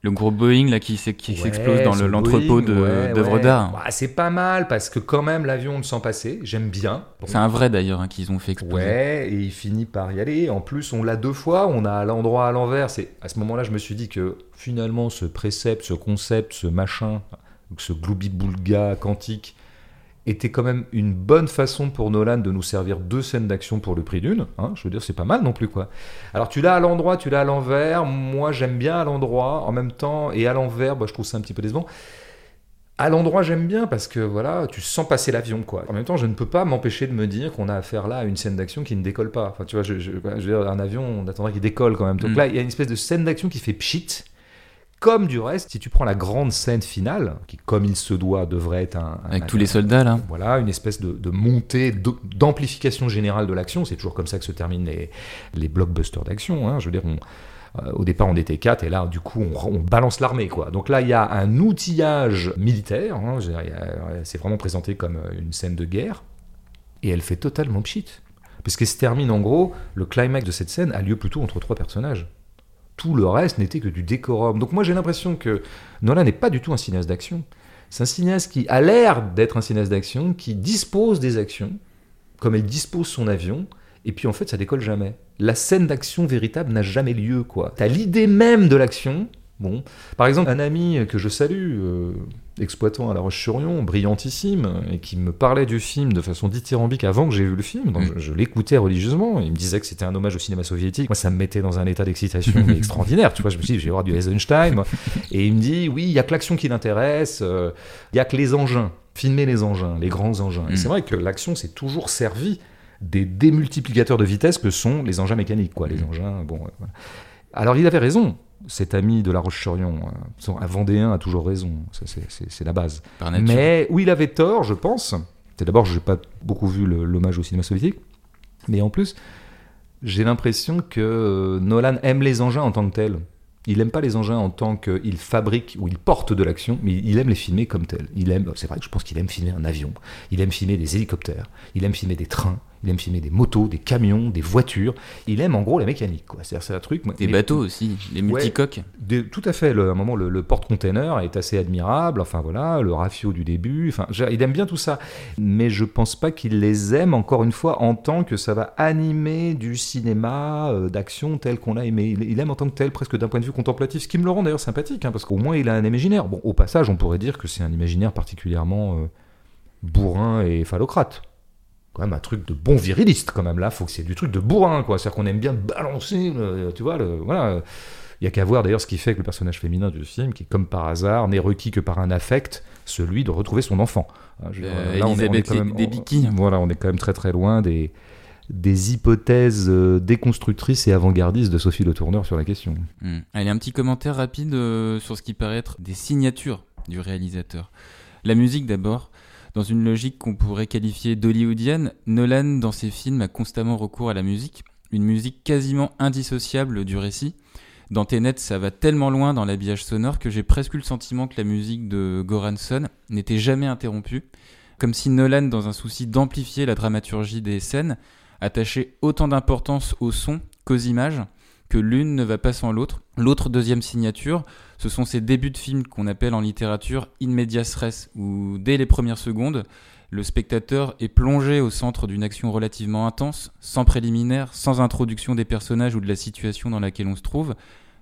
Le gros Boeing là qui, s'explose dans l'entrepôt d'œuvres d'art. Bah, c'est pas mal parce que quand même l'avion ne sent passer. J'aime bien. C'est un vrai d'ailleurs hein, qu'ils ont fait exploser. Ouais, et il finit par y aller. En plus, on l'a deux fois. On a l'endroit à l'envers. C'est à ce moment-là, je me suis dit que finalement, ce précepte, ce concept, ce machin, ce gloubi-boulga quantique, était quand même une bonne façon pour Nolan de nous servir deux scènes d'action pour le prix d'une. Hein, je veux dire, c'est pas mal non plus, quoi. Alors, tu l'as à l'endroit, tu l'as à l'envers. Moi, j'aime bien à l'endroit en même temps, et à l'envers, bah, je trouve ça un petit peu décevant. À l'endroit, j'aime bien parce que voilà, tu sens passer l'avion, quoi. En même temps, je ne peux pas m'empêcher de me dire qu'on a affaire là à une scène d'action qui ne décolle pas. Enfin, tu vois, je, veux dire, un avion, on attendrait qu'il décolle quand même. Donc mm. là, il y a une espèce de scène d'action qui fait pchit comme du reste, si tu prends la grande scène finale, qui comme il se doit devrait être un... Avec tous les soldats là. Voilà, une espèce de, montée, d'amplification générale de l'action, c'est toujours comme ça que se terminent les, les blockbusters d'action. Hein. Je veux dire, euh, au départ on était quatre et là du coup on, balance l'armée quoi. Donc là il y a un outillage militaire, hein. c'est vraiment présenté comme une scène de guerre, et elle fait totalement pchit. Parce qu'elle se termine en gros, le climax de cette scène a lieu plutôt entre trois personnages tout le reste n'était que du décorum. Donc moi j'ai l'impression que Nolan n'est pas du tout un cinéaste d'action. C'est un cinéaste qui a l'air d'être un cinéaste d'action, qui dispose des actions, comme elle dispose son avion, et puis en fait ça décolle jamais. La scène d'action véritable n'a jamais lieu, quoi. T'as l'idée même de l'action, Bon. Par exemple, un ami que je salue, euh, exploitant à La Roche-sur-Yon, brillantissime, et qui me parlait du film de façon dithyrambique avant que j'ai vu le film, donc Mm. je, je l'écoutais religieusement, il me disait que c'était un hommage au cinéma soviétique, moi ça me mettait dans un état d'excitation extraordinaire, tu vois, je me suis dit, je vais voir du Eisenstein, et il me dit, oui, il y a que l'action qui l'intéresse, euh, il y a que les engins, filmer les engins, les grands engins. Et Mm. c'est vrai que l'action s'est toujours servi des démultiplicateurs de vitesse que sont les engins mécaniques, quoi, les Mm. engins, bon, euh, voilà. Alors il avait raison, cet ami de La Roche-sur-Yon. euh, Un Vendéen a toujours raison, c'est- la base. Mais où il avait tort, je pense, c'est d'abord, je n'ai pas beaucoup vu l'hommage au cinéma soviétique, mais en plus, j'ai l'impression que euh, Nolan aime les engins en tant que tels. Il n'aime pas les engins en tant qu'il fabrique ou il porte de l'action, mais il aime les filmer comme tels. Il aime, c'est vrai que je pense qu'il aime filmer un avion, il aime filmer des hélicoptères, il aime filmer des trains, il aime filmer des motos, des camions, des voitures. Il aime en gros la mécanique, c'est un truc. Des mais- bateaux aussi, les multicoques. des- tout à fait. Le, à un moment, le, le porte-container est assez admirable. Enfin voilà, le rafio du début. Enfin, il aime bien tout ça. Mais je pense pas qu'il les aime encore une fois en tant que ça va animer du cinéma euh, d'action tel qu'on l'a aimé. Il, il aime en tant que tel, presque d'un point de vue contemplatif, ce qui me le rend d'ailleurs sympathique, hein, parce qu'au moins il a un imaginaire. Bon, au passage, on pourrait dire que c'est un imaginaire particulièrement euh, bourrin et phallocrate. Quand même un truc de bon viriliste, quand même. Là, faut que c'est du truc de bourrin, quoi. C'est-à-dire qu'on aime bien balancer, le- tu vois, le, voilà. Il y a qu'à voir d'ailleurs ce qui fait que le personnage féminin du film, qui comme par hasard n'est requis que par un affect, celui de retrouver son enfant. Hein, je Euh, là, on est- on même- on- Voilà, on est quand même très très loin des, des hypothèses euh, déconstructrices et avant-gardistes de Sophie Le Tourneur sur la question. Hmm. Allez, un petit commentaire rapide euh, sur ce qui paraît être des signatures du réalisateur. La musique d'abord. Dans une logique qu'on pourrait qualifier d'hollywoodienne, Nolan, dans ses films, a constamment recours à la musique, une musique quasiment indissociable du récit. Dans Tenet, ça va tellement loin dans l'habillage sonore que j'ai presque eu le sentiment que la musique de Goranson n'était jamais interrompue, comme si Nolan, dans un souci d'amplifier la dramaturgie des scènes, attachait autant d'importance au son qu'aux images, que l'une ne va pas sans l'autre. L'autre deuxième signature, ce sont ces débuts de films qu'on appelle en littérature in medias res, où dès les premières secondes, le spectateur est plongé au centre d'une action relativement intense, sans préliminaire, sans introduction des personnages ou de la situation dans laquelle on se trouve.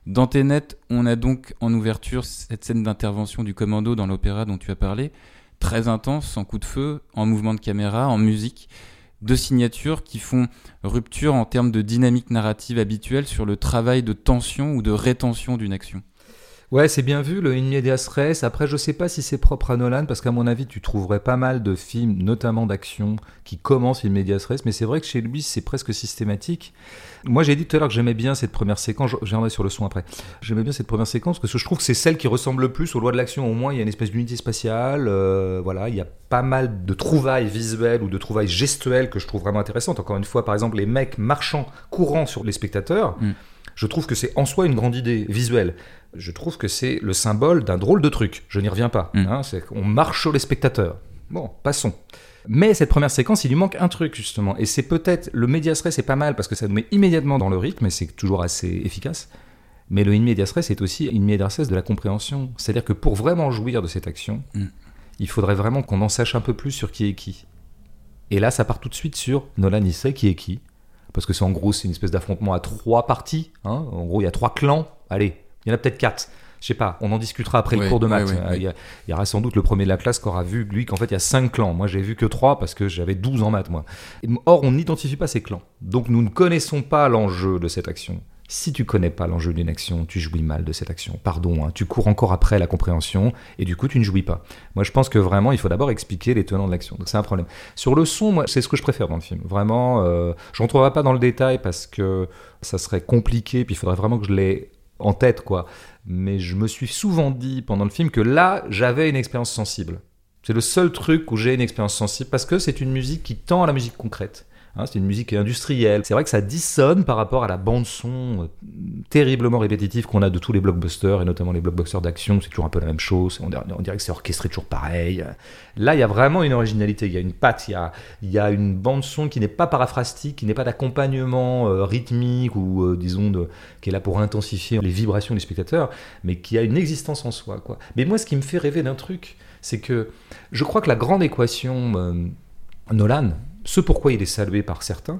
Dans Tenet, on a donc en ouverture cette scène d'intervention du commando dans l'opéra dont tu as parlé, très intense, sans coup de feu, en mouvement de caméra, en musique. Deux signatures qui font rupture en termes de dynamique narrative habituelle sur le travail de tension ou de rétention d'une action. Ouais, c'est bien vu, le In Medias. Après, je sais pas si c'est propre à Nolan, parce qu'à mon avis, tu trouverais pas mal de films, notamment d'action, qui commencent In Medias mais c'est vrai que chez lui, c'est presque systématique. Moi, j'ai dit tout à l'heure que j'aimais bien cette première séquence, reviendrai sur le son après. J'aimais bien cette première séquence, parce que je trouve que c'est celle qui ressemble le plus aux lois de l'action. Au moins, il y a une espèce d'unité spatiale, euh, voilà, il y a pas mal de trouvailles visuelles ou de trouvailles gestuelles que je trouve vraiment intéressantes. Encore une fois, par exemple, les mecs marchant, courant sur les spectateurs. Mm. Je trouve que c'est en soi une grande idée visuelle. Je trouve que c'est le symbole d'un drôle de truc. Je n'y reviens pas. Mm. hein, c'est qu'on marche sur les spectateurs. Bon, passons. Mais cette première séquence, il lui manque un truc justement. Et c'est peut-être le medias res, c'est pas mal parce que ça nous met immédiatement dans le rythme et c'est toujours assez efficace. Mais le in medias res est aussi in medias res de la compréhension. C'est-à-dire que pour vraiment jouir de cette action, Mm. il faudrait vraiment qu'on en sache un peu plus sur qui est qui. Et là, ça part tout de suite sur Nolan, il sait qui est qui. Parce que c'est en gros, c'est une espèce d'affrontement à trois parties. hein. En gros, il y a trois clans. Allez, il y en a peut-être quatre. Je sais pas, on en discutera après le cours de maths. Euh. Il, y a- il y aura sans doute le premier de la classe qui aura vu, lui, qu'en fait, il y a cinq clans. Moi, j'ai vu que trois parce que j'avais 12 en maths, moi. Or, on n'identifie pas ces clans. Donc, nous ne connaissons pas l'enjeu de cette action. Si tu connais pas l'enjeu d'une action, tu jouis mal de cette action. Pardon, hein, tu cours encore après la compréhension et du coup, tu ne jouis pas. Moi, je pense que vraiment, il faut d'abord expliquer les tenants de l'action. Donc, c'est un problème. Sur le son, c'est ce que je préfère dans le film. Vraiment, euh, je rentrerai pas dans le détail parce que ça serait compliqué, puis il faudrait vraiment que je l'ai en tête, quoi. Mais je me suis souvent dit pendant le film que là, j'avais une expérience sensible. C'est le seul truc où j'ai une expérience sensible parce que c'est une musique qui tend à la musique concrète. Hein, c'est une musique industrielle. C'est vrai que ça dissonne par rapport à la bande son euh, terriblement répétitive qu'on a de tous les blockbusters et notamment les blockbusters d'action. C'est toujours un peu la même chose. On dirait, que c'est orchestré toujours pareil. Là, il y a vraiment une originalité. Il y a une patte. Il y a, une bande son qui n'est pas paraphrastique, qui n'est pas d'accompagnement euh, rythmique ou euh, disons qui est là pour intensifier les vibrations du spectateur, mais qui a une existence en soi. Mais moi, ce qui me fait rêver d'un truc, c'est que je crois que la grande équation Nolan, ce pourquoi il est salué par certains,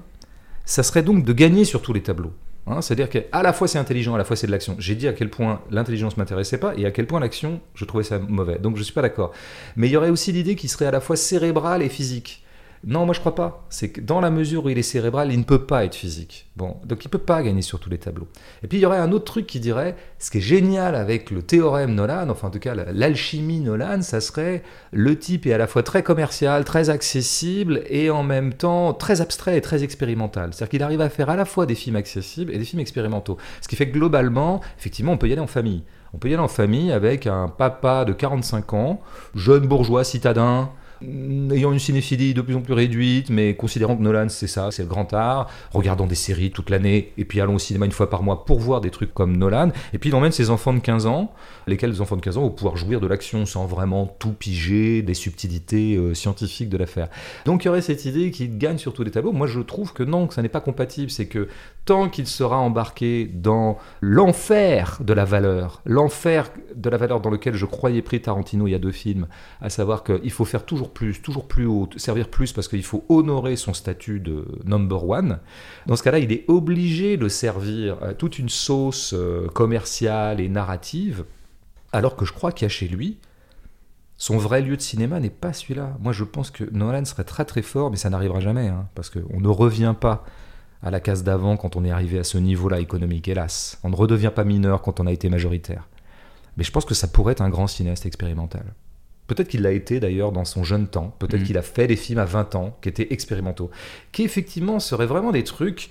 ça serait donc de gagner sur tous les tableaux. Hein. C'est-à-dire qu'à la fois c'est intelligent, à la fois c'est de l'action. J'ai dit à quel point l'intelligence m'intéressait pas et à quel point l'action, je trouvais ça mauvais. Donc je suis pas d'accord. Mais il y aurait aussi l'idée qui serait à la fois cérébrale et physique. Non, moi je crois pas. C'est que dans la mesure où il est cérébral, il ne peut pas être physique. Bon, donc il peut pas gagner sur tous les tableaux. Et puis il y aurait un autre truc qui dirait, ce qui est génial avec le théorème Nolan, enfin en tout cas l'alchimie Nolan, ça serait le type est à la fois très commercial, très accessible et en même temps très abstrait et très expérimental. C'est-à-dire qu'il arrive à faire à la fois des films accessibles et des films expérimentaux. Ce qui fait que globalement, effectivement, on peut y aller en famille. On peut y aller en famille avec un papa de 45 ans, jeune bourgeois citadin, ayant une cinéphilie de plus en plus réduite, mais considérant que Nolan c'est ça, c'est le grand art, regardant des séries toute l'année, et puis allons au cinéma une fois par mois pour voir des trucs comme Nolan, et puis il emmène ses enfants de 15 ans, lesquels les enfants de 15 ans vont pouvoir jouir de l'action sans vraiment tout piger, des subtilités euh, scientifiques de l'affaire. Donc il y aurait cette idée qu'il gagne sur tous les tableaux. Moi je trouve que non, que ça n'est pas compatible, c'est que tant qu'il sera embarqué dans l'enfer de la valeur, l'enfer de la valeur dans lequel je croyais pris Tarantino il y a deux films, à savoir qu'il faut faire toujours plus, toujours plus haut, servir plus parce qu'il faut honorer son statut de number one. Dans ce cas-là, il est obligé de servir à toute une sauce euh, commerciale et narrative, alors que je crois qu'il y a chez lui son vrai lieu de cinéma n'est pas celui-là. Moi, je pense que Nolan serait très très fort, mais ça n'arrivera jamais, hein, parce qu'on ne revient pas à la case d'avant quand on est arrivé à ce niveau-là économique, hélas. On ne redevient pas mineur quand on a été majoritaire. Mais je pense que ça pourrait être un grand cinéaste expérimental. Peut-être qu'il l'a été d'ailleurs dans son jeune temps, peut-être mm. qu'il a fait des films à 20 ans qui étaient expérimentaux, qui effectivement seraient vraiment des trucs,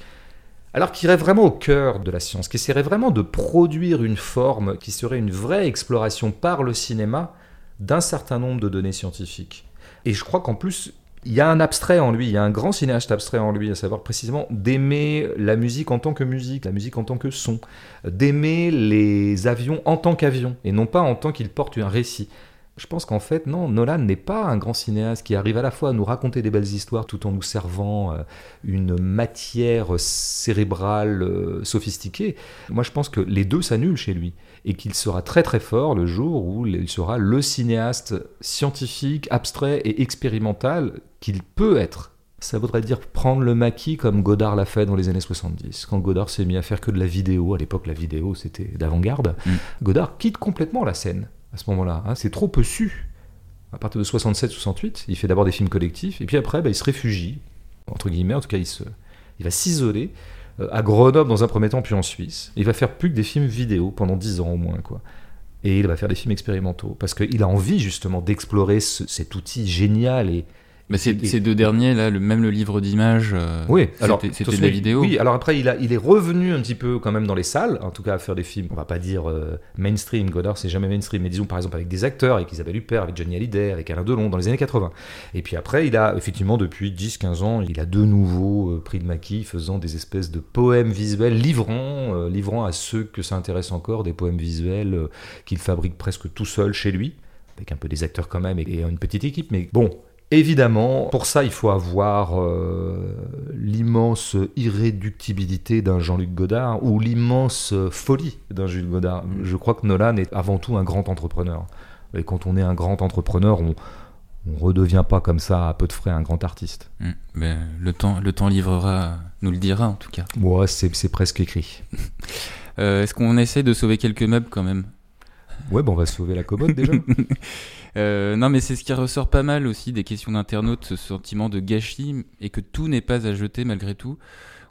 alors qui iraient vraiment au cœur de la science, qui essaieraient vraiment de produire une forme qui serait une vraie exploration par le cinéma d'un certain nombre de données scientifiques. Et je crois qu'en plus, il y a un abstrait en lui, il y a un grand cinéaste abstrait en lui, à savoir précisément d'aimer la musique en tant que musique, la musique en tant que son, d'aimer les avions en tant qu'avions, et non pas en tant qu'ils portent un récit je pense qu'en fait, non, Nolan n'est pas un grand cinéaste qui arrive à la fois à nous raconter des belles histoires tout en nous servant euh, une matière cérébrale euh, sophistiquée. Moi, je pense que les deux s'annulent chez lui et qu'il sera très très fort le jour où il sera le cinéaste scientifique, abstrait et expérimental qu'il peut être. Ça voudrait dire prendre le maquis comme Godard l'a fait dans les années 70. Quand Godard s'est mis à faire que de la vidéo, à l'époque la vidéo c'était d'avant-garde, mm. Godard quitte complètement la scène à ce moment-là. Hein. C'est trop peu su. À partir de 67-68, il fait d'abord des films collectifs, et puis après, bah, il se réfugie, entre guillemets, en tout cas, il, va s'isoler euh, à Grenoble dans un premier temps, puis en Suisse. il va faire plus que des films vidéo pendant 10 ans au moins, quoi. Et il va faire des films expérimentaux, parce qu'il a envie justement d'explorer cet outil génial et, mais ces, deux derniers, là, le, même le livre d'images, euh, oui, c'était de la vidéo. Oui, alors après, il, a, il est revenu un petit peu quand même dans les salles, en tout cas à faire des films, on va pas dire euh, mainstream, Godard c'est jamais mainstream, mais disons par exemple avec des acteurs, avec Isabelle Huppert, avec Johnny Hallyday, avec Alain Delon dans les années 80. Et puis après, il a effectivement depuis 10-15 ans, il a de nouveau euh, pris de maquis faisant des espèces de poèmes visuels, livrant, livrant à ceux que ça intéresse encore des poèmes visuels qu'il fabrique presque tout seul chez lui avec un peu des acteurs quand même et une petite équipe. Mais bon, Évidemment, pour ça, il faut avoir euh, l'immense irréductibilité d'un Jean-Luc Godard ou l'immense folie d'un Jules Godard. Mm. Je crois que Nolan est avant tout un grand entrepreneur. Et quand on est un grand entrepreneur, on ne redevient pas comme ça à peu de frais un grand artiste. Mm. Mais le temps, le temps livrera, nous le dira en tout cas. Moi, c'est presque écrit. Euh, est-ce qu'on essaie de sauver quelques meubles quand même? Ouais, bon, on va sauver la commode déjà. Euh, non, mais c'est ce qui ressort pas mal aussi des questions d'internautes, ce sentiment de gâchis et que tout n'est pas à jeter malgré tout.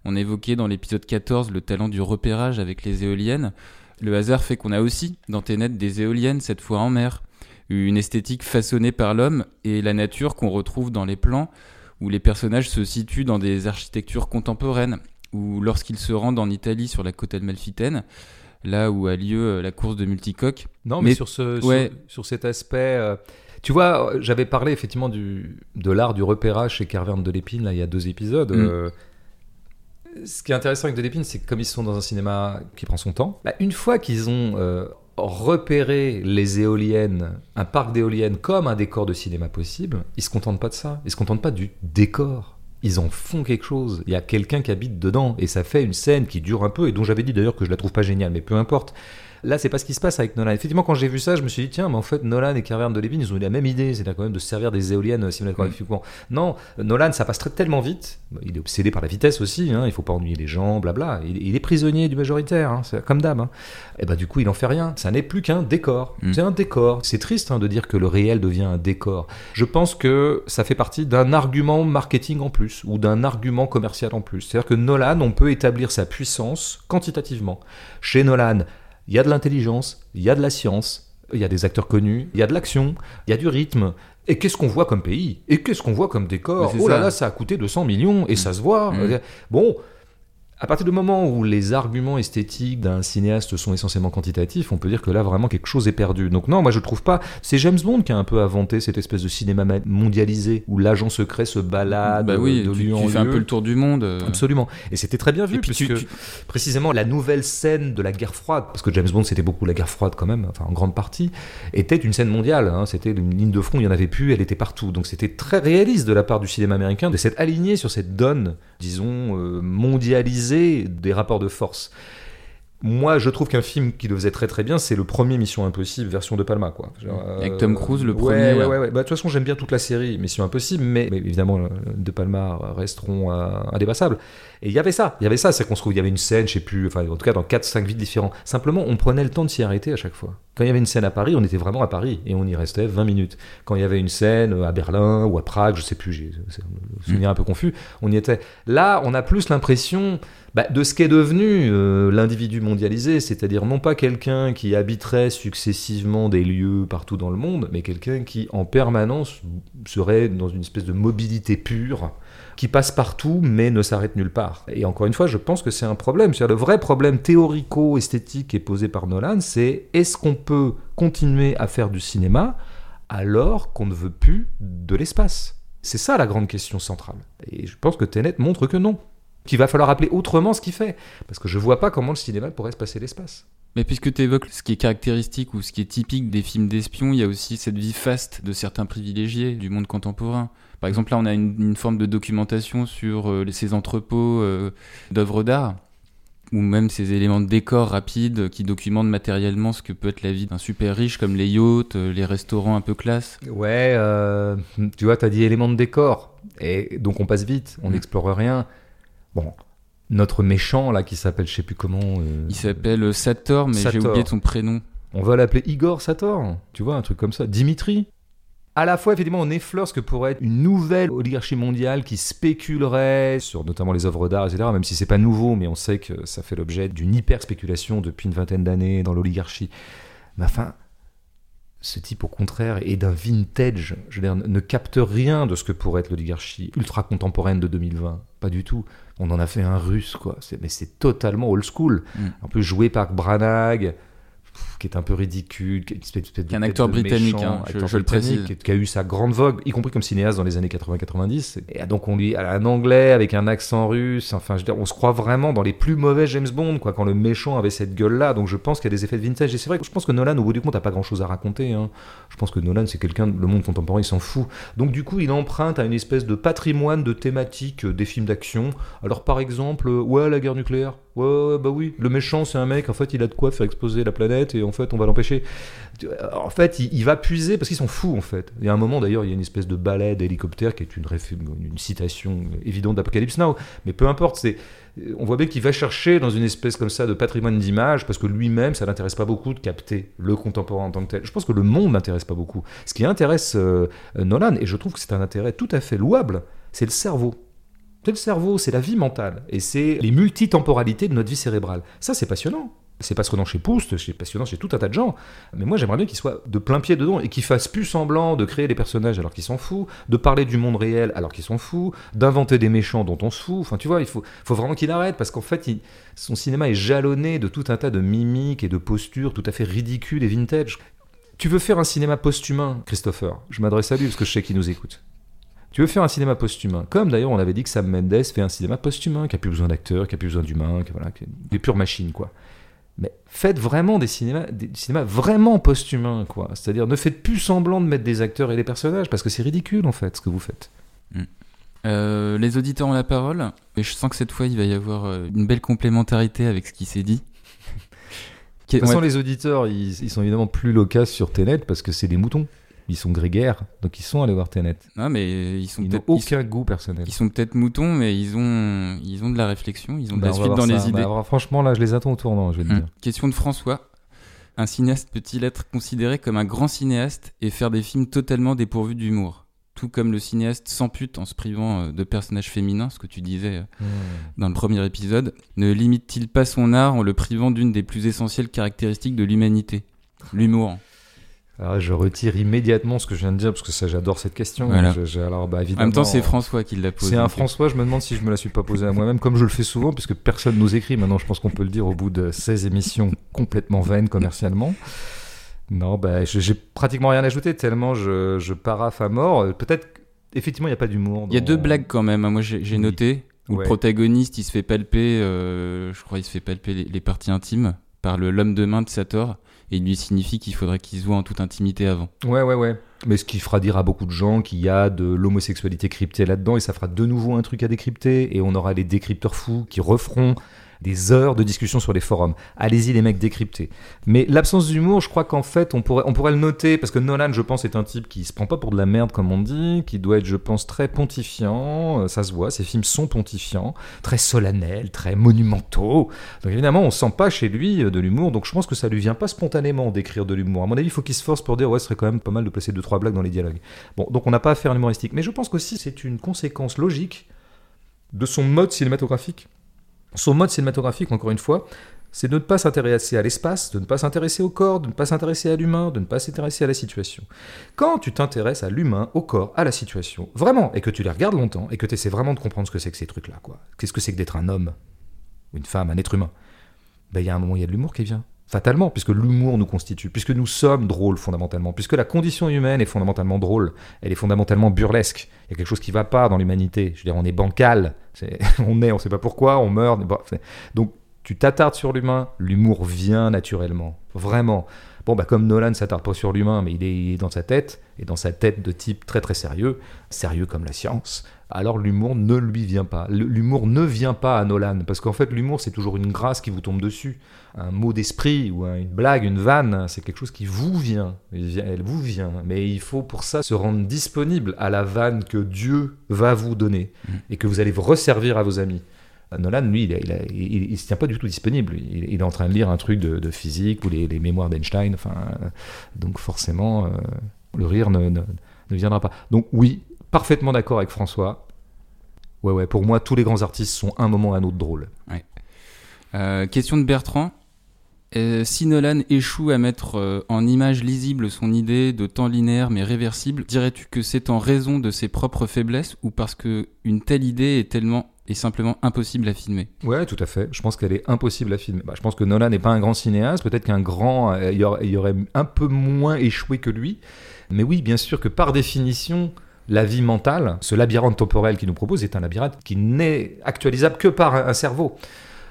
On évoquait dans l'épisode 14 le talent du repérage avec les éoliennes. Le hasard fait qu'on a aussi dans Ténet des éoliennes, cette fois en mer. Une esthétique façonnée par l'homme et la nature qu'on retrouve dans les plans où les personnages se situent dans des architectures contemporaines ou lorsqu'ils se rendent en Italie sur la côte amalfitaine là où a lieu euh, la course de multicoque. Non, mais, sur, ce, sur, cet aspect. Euh, tu vois, j'avais parlé effectivement du, de l'art du repérage chez Carverne de Lépine, là, il y a deux épisodes. Mm. Euh, ce qui est intéressant avec de Lépine, c'est que comme ils sont dans un cinéma qui prend son temps, bah, une fois qu'ils ont repéré les éoliennes, un parc d'éoliennes comme un décor de cinéma possible, ils se contentent pas de ça. Ils se contentent pas du décor ils en font quelque chose. Il y a quelqu'un qui habite dedans et ça fait une scène qui dure un peu et dont j'avais dit d'ailleurs que je la trouve pas géniale, mais peu importe. Là, c'est pas ce qui se passe avec Nolan. Effectivement, quand j'ai vu ça, je me suis dit, tiens, mais en fait, Nolan et Caverne de Levin, ils ont eu la même idée, c'est quand même de servir des éoliennes cinématographiquement. Mm. Non, Nolan, ça passe très, tellement vite. Il est obsédé par la vitesse aussi, hein, il faut pas ennuyer les gens, blabla. Il, il est prisonnier du majoritaire, hein, c'est comme d'hab. Hein. Et bah, du coup, il en fait rien. Ça n'est plus qu'un décor. Mm. C'est un décor. C'est triste hein, de dire que le réel devient un décor. Je pense que ça fait partie d'un argument marketing en plus, ou d'un argument commercial en plus. C'est-à-dire que Nolan, on peut établir sa puissance quantitativement. Chez Nolan, il y a de l'intelligence, il y a de la science, il y a des acteurs connus, il y a de l'action, il y a du rythme. Et qu'est-ce qu'on voit comme pays? Et qu'est-ce qu'on voit comme décor? Oh là là, ça a coûté 200 millions et ça se voit. Mm. Bon, à partir du moment où les arguments esthétiques d'un cinéaste sont essentiellement quantitatifs, on peut dire que là vraiment quelque chose est perdu. Donc non, moi je trouve pas. C'est James Bond qui a un peu inventé cette espèce de cinéma mondialisé où l'agent secret se balade bah oui, de tu, tu fais un peu le tour du monde. Euh. Absolument. Et c'était très bien vu puisque précisément la nouvelle scène de la guerre froide, parce que James Bond c'était beaucoup la guerre froide quand même, enfin en grande partie, était une scène mondiale. Hein. C'était une ligne de front, il y en avait plus, elle était partout. Donc c'était très réaliste de la part du cinéma américain de s'être aligné sur cette donne, disons euh, mondialisée des rapports de force. Moi, je trouve qu'un film qui le faisait très très bien, c'est le premier Mission Impossible version de Palma, quoi. Avec Tom Cruise, le premier. Ouais, ouais, ouais. Bah, de toute façon, j'aime bien toute la série Mission Impossible, mais, évidemment, euh, de Palma resteront euh, indépassables. Et il y avait ça, il y avait ça, c'est qu'on se trouve, il y avait une scène, je sais plus, enfin, en tout cas, dans 4-5 vides différents. Simplement, on prenait le temps de s'y arrêter à chaque fois. Quand il y avait une scène à Paris, on était vraiment à Paris et on y restait 20 minutes. Quand il y avait une scène à Berlin ou à Prague, je sais plus, j'ai un souvenir un peu confus, on y était. Là, on a plus l'impression bah, de ce qu'est devenu euh, l'individu mondialisé, c'est-à-dire non pas quelqu'un qui habiterait successivement des lieux partout dans le monde, mais quelqu'un qui en permanence serait dans une espèce de mobilité pure qui passe partout mais ne s'arrête nulle part. Et encore une fois, je pense que c'est un problème. Le vrai problème théorico-esthétique qui est posé par Nolan, c'est est-ce qu'on peut continuer à faire du cinéma alors qu'on ne veut plus de l'espace? C'est ça la grande question centrale. Et je pense que Tenet montre que non qu'il va falloir appeler autrement ce qu'il fait. Parce que je vois pas comment le cinéma pourrait se passer l'espace. Mais puisque tu évoques ce qui est caractéristique ou ce qui est typique des films d'espions, il y a aussi cette vie faste de certains privilégiés du monde contemporain. Par exemple, là, on a une, forme de documentation sur euh, ces entrepôts euh, d'œuvres d'art, ou même ces éléments de décor rapides qui documentent matériellement ce que peut être la vie d'un super riche, comme les yachts, euh, les restaurants un peu classe. Ouais, tu vois, tu as dit éléments de décor. Et donc on passe vite, on mm. n'explore rien. Bon, notre méchant là qui s'appelle je sais plus comment. Euh, il s'appelle Sator, mais j'ai oublié son prénom. On va l'appeler Igor Sator, tu vois, un truc comme ça. Dimitri. À la fois, effectivement, on effleure ce que pourrait être une nouvelle oligarchie mondiale qui spéculerait sur notamment les œuvres d'art, etc. Même si c'est pas nouveau, mais on sait que ça fait l'objet d'une hyper spéculation depuis une vingtaine d'années dans l'oligarchie. Mais enfin, ce type, au contraire, est d'un vintage. Je veux dire, ne capte rien de ce que pourrait être l'oligarchie ultra contemporaine de 2020. Pas du tout on en a fait un russe, quoi. Mais c'est totalement old school. Mm. Un peu joué par Branagh, qui est un peu ridicule, qui est, un acteur britannique, hein, je, le précise, qui, a eu sa grande vogue, y compris comme cinéaste dans les années 80-90. Et donc on lui un anglais avec un accent russe. Enfin, je veux dire, on se croit vraiment dans les plus mauvais James Bond, quoi, quand le méchant avait cette gueule-là. Donc je pense qu'il y a des effets de vintage. Et c'est vrai que je pense que Nolan, au bout du compte, n'a pas grand-chose à raconter. Hein. Je pense que Nolan, c'est quelqu'un, le monde contemporain, il s'en fout. Donc du coup, il emprunte à une espèce de patrimoine de thématiques euh, des films d'action. Alors par exemple, euh, ouais, la guerre nucléaire. Ouais, bah oui, le méchant c'est un mec, en fait il a de quoi faire exploser la planète et en fait on va l'empêcher. En fait il, va puiser, parce qu'ils sont fous en fait. Il y a un moment d'ailleurs, il y a une espèce de balai d'hélicoptère qui est une, une citation évidente d'Apocalypse Now, mais peu importe, c'est on voit bien qu'il va chercher dans une espèce comme ça de patrimoine d'image parce que lui-même, ça l'intéresse pas beaucoup de capter le contemporain en tant que tel. Je pense que le monde n'intéresse pas beaucoup. Ce qui intéresse euh, Nolan, et je trouve que c'est un intérêt tout à fait louable, c'est le cerveau. C'est le cerveau, c'est la vie mentale, et c'est les multitemporalités de notre vie cérébrale. Ça, c'est passionnant. C'est passionnant chez Proust, c'est passionnant chez tout un tas de gens. Mais moi, j'aimerais bien qu'il soit de plein pied dedans et qu'il fasse plus semblant de créer des personnages alors qu'ils s'en fout, de parler du monde réel alors qu'ils s'en fout, d'inventer des méchants dont on se fout. Enfin, tu vois, il faut, vraiment qu'il arrête parce qu'en fait, son cinéma est jalonné de tout un tas de mimiques et de postures tout à fait ridicules et vintage. Tu veux faire un cinéma post-humain, Christopher? Je m'adresse à lui parce que je sais qu'il nous écoute. Tu veux faire un cinéma post-humain, comme d'ailleurs on avait dit que Sam Mendes fait un cinéma post-humain, qui a plus besoin d'acteurs, qui a plus besoin d'humains, qui, voilà, des pures machines, quoi. Mais faites vraiment des cinémas, des cinémas vraiment post-humains, quoi. C'est-à-dire ne faites plus semblant de mettre des acteurs et des personnages, parce que c'est ridicule en fait ce que vous faites. Mm. Euh, les auditeurs ont la parole, et je sens que cette fois il va y avoir euh, une belle complémentarité avec ce qui s'est dit. De toute façon, les auditeurs, ils, sont évidemment plus loquaces sur Tenet parce que c'est des moutons. Ils sont grégaires, donc ils sont allés voir Tenet. Non, mais ils sont n'ont aucun goût personnel. Ils sont peut-être moutons, mais ils ont, ils ont de la réflexion, ils ont de la bah, suite dans les idées. Bah, franchement, là, je les attends au tournant, je vais hum. dire. Question de François. Un cinéaste peut-il être considéré comme un grand cinéaste et faire des films totalement dépourvus d'humour? Tout comme le cinéaste s'ampute en se privant euh, de personnages féminins, ce que tu disais euh, mmh. dans le premier épisode, ne limite-t-il pas son art en le privant d'une des plus essentielles caractéristiques de l'humanité, l'humour alors, je retire immédiatement ce que je viens de dire parce que ça, j'adore cette question. alors, bah, évidemment, en même temps, c'est François qui l'a posé. C'est un François. Je me demande si je me la suis pas posée à moi-même, comme je le fais souvent, puisque personne nous écrit. Maintenant, je pense qu'on peut le dire au bout de 16 émissions complètement vaines commercialement. Non, bah, j'ai pratiquement rien ajouté tellement je, je paraffe à mort. Peut-être, effectivement, il n'y a pas d'humour. Il y a deux blagues quand même. Hein. Moi, j'ai noté. Où le protagoniste, il se fait palper, euh, je crois, il se fait palper les, parties intimes par le l'homme de main de Sator, et il lui signifie qu'il faudrait qu'il se voit en toute intimité avant. Ouais, ouais, ouais. Mais ce qui fera dire à beaucoup de gens qu'il y a de l'homosexualité cryptée là-dedans, et ça fera de nouveau un truc à décrypter, et on aura les décrypteurs fous qui referont des heures de discussion sur les forums. Allez-y les mecs décryptés. Mais l'absence d'humour, je crois qu'en fait, on pourrait, on pourrait le noter, parce que Nolan, je pense, est un type qui se prend pas pour de la merde, comme on dit, qui doit être, je pense, très pontifiant, euh, ça se voit, ses films sont pontifiants, très solennels, très monumentaux. Donc évidemment, on sent pas chez lui euh, de l'humour, donc je pense que ça lui vient pas spontanément d'écrire de l'humour. À mon avis, il faut qu'il se force pour dire, ouais, ce serait quand même pas mal de placer deux, trois blagues dans les dialogues. Bon, donc on n'a pas à faire l'humoristique. Mais je pense qu'aussi, c'est une conséquence logique de son mode cinématographique son mode cinématographique, encore une fois, c'est de ne pas s'intéresser à l'espace, de ne pas s'intéresser au corps, de ne pas s'intéresser à l'humain, de ne pas s'intéresser à la situation. Quand tu t'intéresses à l'humain, au corps, à la situation, vraiment, et que tu les regardes longtemps, et que tu essaies vraiment de comprendre ce que c'est que ces trucs-là, quoi. Qu'est-ce que c'est que d'être un homme, une femme, un être humain Ben, il y a un moment, il y a de l'humour qui vient fatalement, puisque l'humour nous constitue, puisque nous sommes drôles fondamentalement, puisque la condition humaine est fondamentalement drôle, elle est fondamentalement burlesque. Il y a quelque chose qui ne va pas dans l'humanité. Je veux dire, on est bancal, on est, on ne sait pas pourquoi, on meurt. Donc tu t'attardes sur l'humain, l'humour vient naturellement, vraiment. Bon, bah, comme Nolan ne s'attarde pas sur l'humain, mais il est, dans sa tête, et dans sa tête de type très très sérieux, sérieux comme la science, alors l'humour ne lui vient pas. L'humour ne vient pas à Nolan, parce qu'en fait l'humour c'est toujours une grâce qui vous tombe dessus. Un mot d'esprit ou une blague, une vanne, c'est quelque chose qui vous vient. Elle vous vient. Mais il faut pour ça se rendre disponible à la vanne que Dieu va vous donner mm. et que vous allez vous resservir à vos amis. Nolan, lui, il ne se tient pas du tout disponible. Il, est en train de lire un truc de, physique ou les, mémoires d'Einstein. Enfin, euh, donc forcément, euh, le rire ne, ne, viendra pas. Donc oui, parfaitement d'accord avec François. Ouais, ouais, pour moi, tous les grands artistes sont un moment ou un autre drôles. Euh, question de Bertrand. si Nolan échoue à mettre en image lisible son idée de temps linéaire mais réversible, dirais-tu que c'est en raison de ses propres faiblesses ou parce que une telle idée est tellement est simplement impossible à filmer? Ouais, tout à fait. Je pense qu'elle est impossible à filmer. Bah, je pense que Nolan n'est pas un grand cinéaste. Peut-être qu'un grand, euh, il y, aurait, un peu moins échoué que lui. Mais oui, bien sûr que par définition, la vie mentale, ce labyrinthe temporel qu'il nous propose, est un labyrinthe qui n'est actualisable que par un cerveau.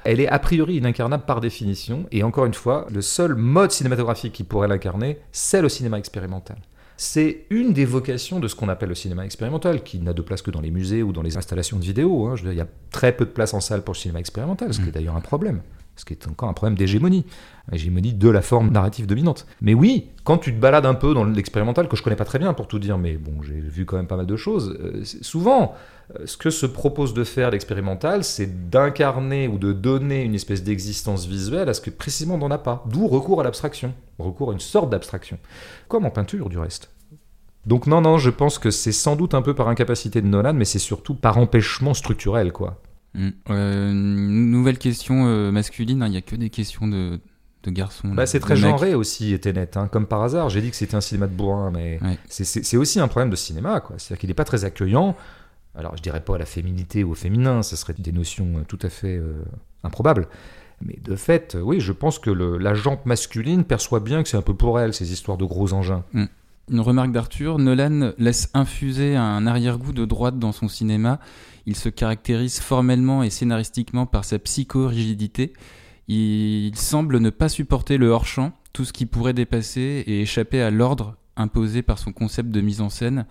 Elle est a priori inincarnable par définition. Et encore une fois, le seul mode cinématographique qui pourrait l'incarner, c'est le cinéma expérimental. C'est une des vocations de ce qu'on appelle le cinéma expérimental, qui n'a de place que dans les musées ou dans les installations de vidéo. Hein. il y a très peu de place en salle pour le cinéma expérimental, ce qui est mm. d'ailleurs un problème. Ce qui est encore un problème d'hégémonie, hégémonie de la forme narrative dominante. Mais oui, quand tu te balades un peu dans l'expérimental, que je connais pas très bien pour tout dire, mais bon, j'ai vu quand même pas mal de choses, euh, souvent, euh, ce que se propose de faire l'expérimental, c'est d'incarner ou de donner une espèce d'existence visuelle à ce que précisément on n'en a pas. D'où recours à l'abstraction, recours à une sorte d'abstraction. Comme en peinture, du reste. Donc non, non, je pense que c'est sans doute un peu par incapacité de Nolan, mais c'est surtout par empêchement structurel, quoi. Mm. Euh, nouvelle question euh, masculine, hein, il n'y a que des questions de, de garçons. Bah, c'est très genré aussi, était net, hein, comme par hasard. J'ai dit que c'était un cinéma de bourrin, mais c'est aussi un problème de cinéma. C'est-à-dire qu'il n'est pas très accueillant. Alors, je dirais pas à la féminité ou au féminin, ce serait des notions euh, tout à fait improbables. Mais de fait, oui, je pense que le, la jante masculine perçoit bien que c'est un peu pour elle, ces histoires de gros engins. Mm. Une remarque d'Arthur, Nolan laisse infuser un arrière-goût de droite dans son cinéma. Il se caractérise formellement et scénaristiquement par sa psycho-rigidité. Il semble ne pas supporter le hors-champ, tout ce qui pourrait dépasser et échapper à l'ordre imposé par son concept de mise en scène.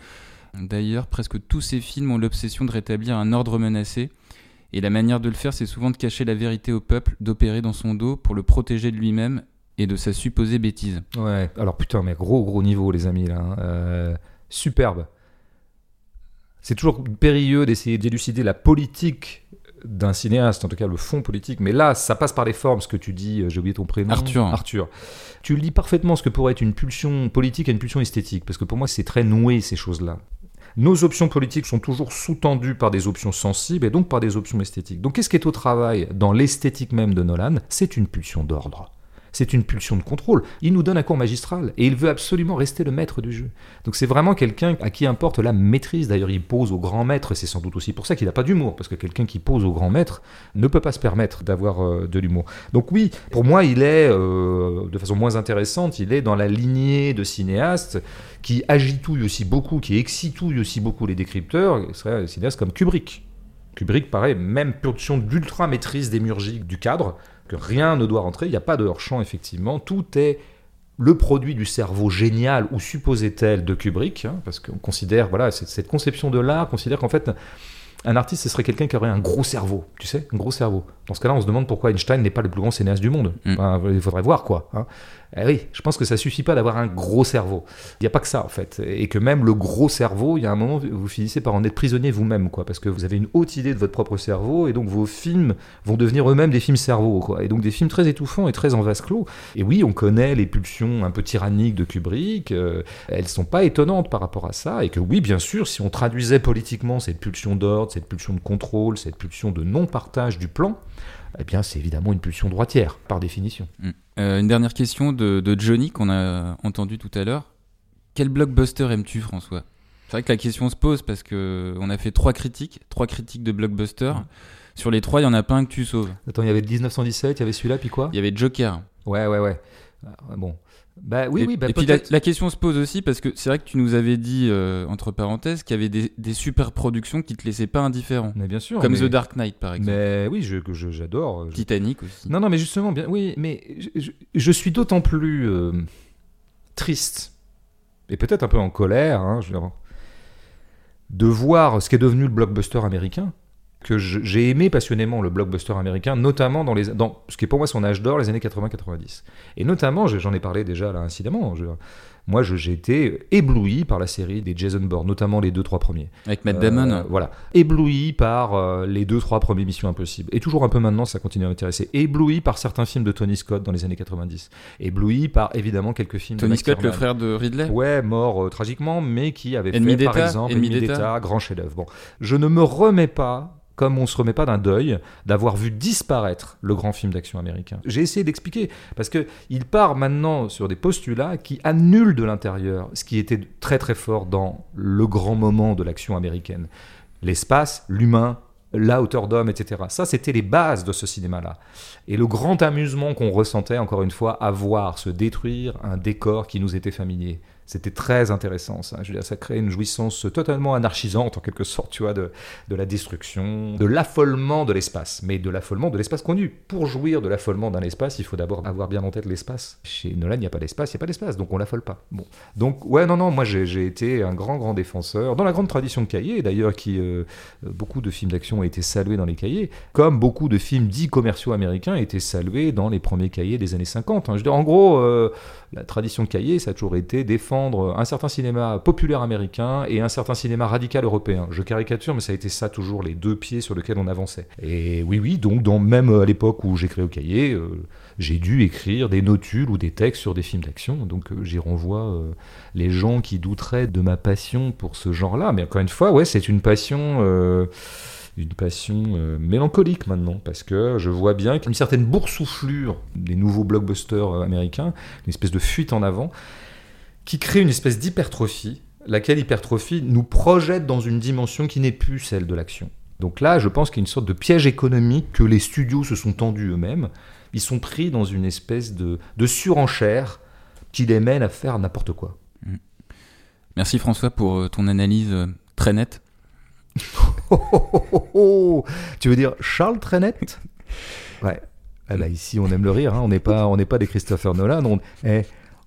D'ailleurs, presque tous ses films ont l'obsession de rétablir un ordre menacé. Et la manière de le faire, c'est souvent de cacher la vérité au peuple, d'opérer dans son dos pour le protéger de lui-même et de sa supposée bêtise. Ouais, alors putain, mais gros gros niveau les amis là. hein. Euh, superbe. C'est toujours périlleux d'essayer d'élucider la politique d'un cinéaste, en tout cas le fond politique, mais là ça passe par les formes, ce que tu dis, euh, j'ai oublié ton prénom. Arthur. Arthur. Tu lis parfaitement ce que pourrait être une pulsion politique et une pulsion esthétique, parce que pour moi c'est très noué ces choses-là. Nos options politiques sont toujours sous-tendues par des options sensibles et donc par des options esthétiques. Donc qu'est-ce qui est au travail dans l'esthétique même de Nolan? C'est une pulsion d'ordre. C'est une pulsion de contrôle. Il nous donne un cours magistral et il veut absolument rester le maître du jeu. Donc c'est vraiment quelqu'un à qui importe la maîtrise. D'ailleurs, il pose au grand maître c'est sans doute aussi pour ça qu'il n'a pas d'humour, parce que quelqu'un qui pose au grand maître ne peut pas se permettre d'avoir euh, de l'humour. Donc oui, pour moi, il est, euh, de façon moins intéressante, il est dans la lignée de cinéastes qui agitouillent aussi beaucoup, qui excitouillent aussi beaucoup les décrypteurs. Ce serait un cinéaste comme Kubrick. Kubrick, pareil, même pulsion d'ultra maîtrise démiurgique du cadre, que rien ne doit rentrer, il n'y a pas de hors-champ, effectivement. Tout est le produit du cerveau génial, ou supposé tel, de Kubrick, hein, parce qu'on considère, voilà, cette, cette conception de l'art considère qu'en fait, un artiste, ce serait quelqu'un qui aurait un gros cerveau, tu sais, un gros cerveau. Dans ce cas-là, on se demande pourquoi Einstein n'est pas le plus grand cinéaste du monde. Mm. Il faudrait voir quoi. hein. Eh oui, je pense que ça suffit pas d'avoir un gros cerveau. Il n'y a pas que ça en fait, et que même le gros cerveau, il y a un moment, vous finissez par en être prisonnier vous-même, quoi, parce que vous avez une haute idée de votre propre cerveau, et donc vos films vont devenir eux-mêmes des films cerveaux, quoi, et donc des films très étouffants et très en vase clos. Et oui, on connaît les pulsions un peu tyranniques de Kubrick, euh, elles sont pas étonnantes par rapport à ça, et que oui, bien sûr, si on traduisait politiquement cette pulsion d'ordre, cette pulsion de contrôle, cette pulsion de non-partage du plan, eh bien, c'est évidemment une pulsion droitière, par définition. Mm. Euh, une dernière question de, de Johnny qu'on a entendu tout à l'heure. Quel blockbuster aimes-tu, François? C'est vrai que la question se pose parce que on a fait trois critiques, trois critiques de blockbuster. Sur les trois, il y en a pas un que tu sauves. Attends, il y avait le 1917, il y avait celui-là, puis quoi? Il y avait Joker. Ouais, ouais, ouais. Ah, Bon. Bah oui, et, oui, bah et puis la, question se pose aussi parce que c'est vrai que tu nous avais dit, euh, entre parenthèses, qu'il y avait des, des super productions qui te laissaient pas indifférent. Mais bien sûr. Comme mais... The Dark Knight, par exemple. Mais oui, je, que je- j'adore. Je- Titanic aussi. Non, non, mais justement, bien, oui, mais je, suis d'autant plus euh, triste et peut-être un peu en colère, hein, je veux dire, de voir ce qui est devenu le blockbuster américain. Que j'ai aimé passionnément le blockbuster américain, notamment dans, les, dans ce qui est pour moi son âge d'or, les années 80-90. Et notamment, je- j'en ai parlé déjà là incidemment, je- moi été ébloui par la série des Jason Bourne, notamment les deux, trois premiers. Avec Matt Euh, Damon. voilà. Ébloui par euh, les deux, trois premières Missions Impossibles. Et toujours un peu maintenant, ça continue à m'intéresser. Ébloui par certains films de Tony Scott dans les années 90. Ébloui par évidemment quelques films Tony de Scott, le frère deRidley. Ouais, mort euh, tragiquement, mais qui avait Ennemi fait, par exemple, Ennemi d'État. grand chef-d'œuvre. Bon, je ne me remets pas, comme on se remet pas d'un deuil, d'avoir vu disparaître le grand film d'action américain. J'ai essayé d'expliquer, parce que il part maintenant sur des postulats qui annulent de l'intérieur ce qui était très très fort dans le grand moment de l'action américaine. L'espace, l'humain, la hauteur d'homme, etc. Ça, c'était les bases de ce cinéma-là. Et le grand amusement qu'on ressentait, encore une fois, à voir se détruire un décor qui nous était familier. C'était très intéressant, ça. Je veux dire, ça crée une jouissance totalement anarchisante, en quelque sorte, tu vois, de, de la destruction, de l'affolement de l'espace, mais de l'affolement de l'espace connu. Pour jouir de l'affolement d'un espace, il faut d'abord avoir bien en tête l'espace. Chez Nolan, il n'y a pas d'espace, il n'y a pas d'espace, donc on l'affole pas. Bon. Donc, ouais, non, non, moi j'ai été un grand, grand défenseur, dans la grande tradition de cahiers, d'ailleurs, qui. euh, beaucoup de films d'action ont été salués dans les cahiers, comme beaucoup de films dits commerciaux américains étaient salués dans les premiers cahiers des années 50. hein. Je veux dire, en gros, euh, la tradition de cahiers, ça a toujours été défendre un certain cinéma populaire américain et un certain cinéma radical européen. Je caricature, mais ça a été ça toujours les deux pieds sur lesquels on avançait. Et oui, oui, donc même à l'époque où j'écrivais au cahier, euh, j'ai dû écrire des notules ou des textes sur des films d'action. Donc euh, j'y renvoie euh, les gens qui douteraient de ma passion pour ce genre-là. Mais encore une fois, ouais, c'est une passion. Une passion euh, mélancolique maintenant, parce que je vois bien qu'une certaine boursouflure des nouveaux blockbusters euh, américains, une espèce de fuite en avant, qui crée une espèce d'hypertrophie, laquelle hypertrophie nous projette dans une dimension qui n'est plus celle de l'action. Donc là, je pense qu'il y a une sorte de piège économique que les studios se sont tendus eux-mêmes. Ils sont pris dans une espèce de, surenchère qui les mène à faire n'importe quoi. Merci François pour euh, ton analyse très nette. Oh, oh, oh, oh, oh. Tu veux dire Charles Trenet Ouais. Ah bah ici, on aime le rire. hein. On n'est pas, on n'est pas des Christopher Nolan. On eh,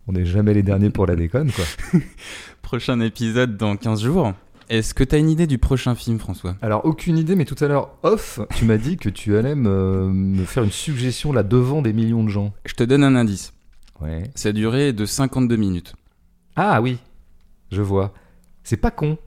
on n'est jamais les derniers pour la déconne, quoi. Prochain épisode dans 15 jours. Est-ce que tu as une idée du prochain film, François? Alors, aucune idée, mais tout à l'heure, off, tu m'as dit que tu allais me, me faire une suggestion là devant des millions de gens. Je te donne un indice. Ouais. Sa durée est de 52 minutes. Ah oui, je vois. C'est pas con.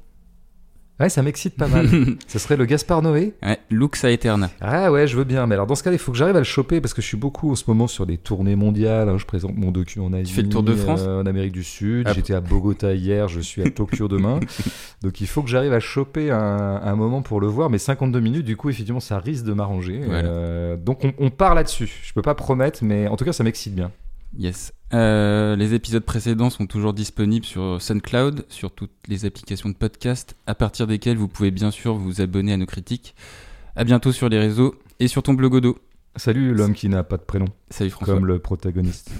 Ouais, ça m'excite pas mal. Ce serait le Gaspard Noé Ouais, Lux Aeterna. Ah ouais, je veux bien. Mais alors dans ce cas-là, il faut que j'arrive à le choper parce que je suis beaucoup en ce moment sur des tournées mondiales. hein. Je présente mon docu en Asie, fais le tour de France euh, en Amérique du Sud. Ah. J'étais à Bogota hier, je suis à Tokyo demain. Donc il faut que j'arrive à choper un, un moment pour le voir. Mais 52 minutes, du coup, effectivement, ça risque de m'arranger. Voilà. Euh, donc on, on part là-dessus. Je peux pas promettre, mais en tout cas, ça m'excite bien. Yes. Euh, les épisodes précédents sont toujours disponibles sur SoundCloud, sur toutes les applications de podcast, à partir desquelles vous pouvez bien sûr vous abonner à nos critiques. À bientôt sur les réseaux et sur ton blogodo. Salut l'homme qui n'a pas de prénom, Salut François. comme le protagoniste.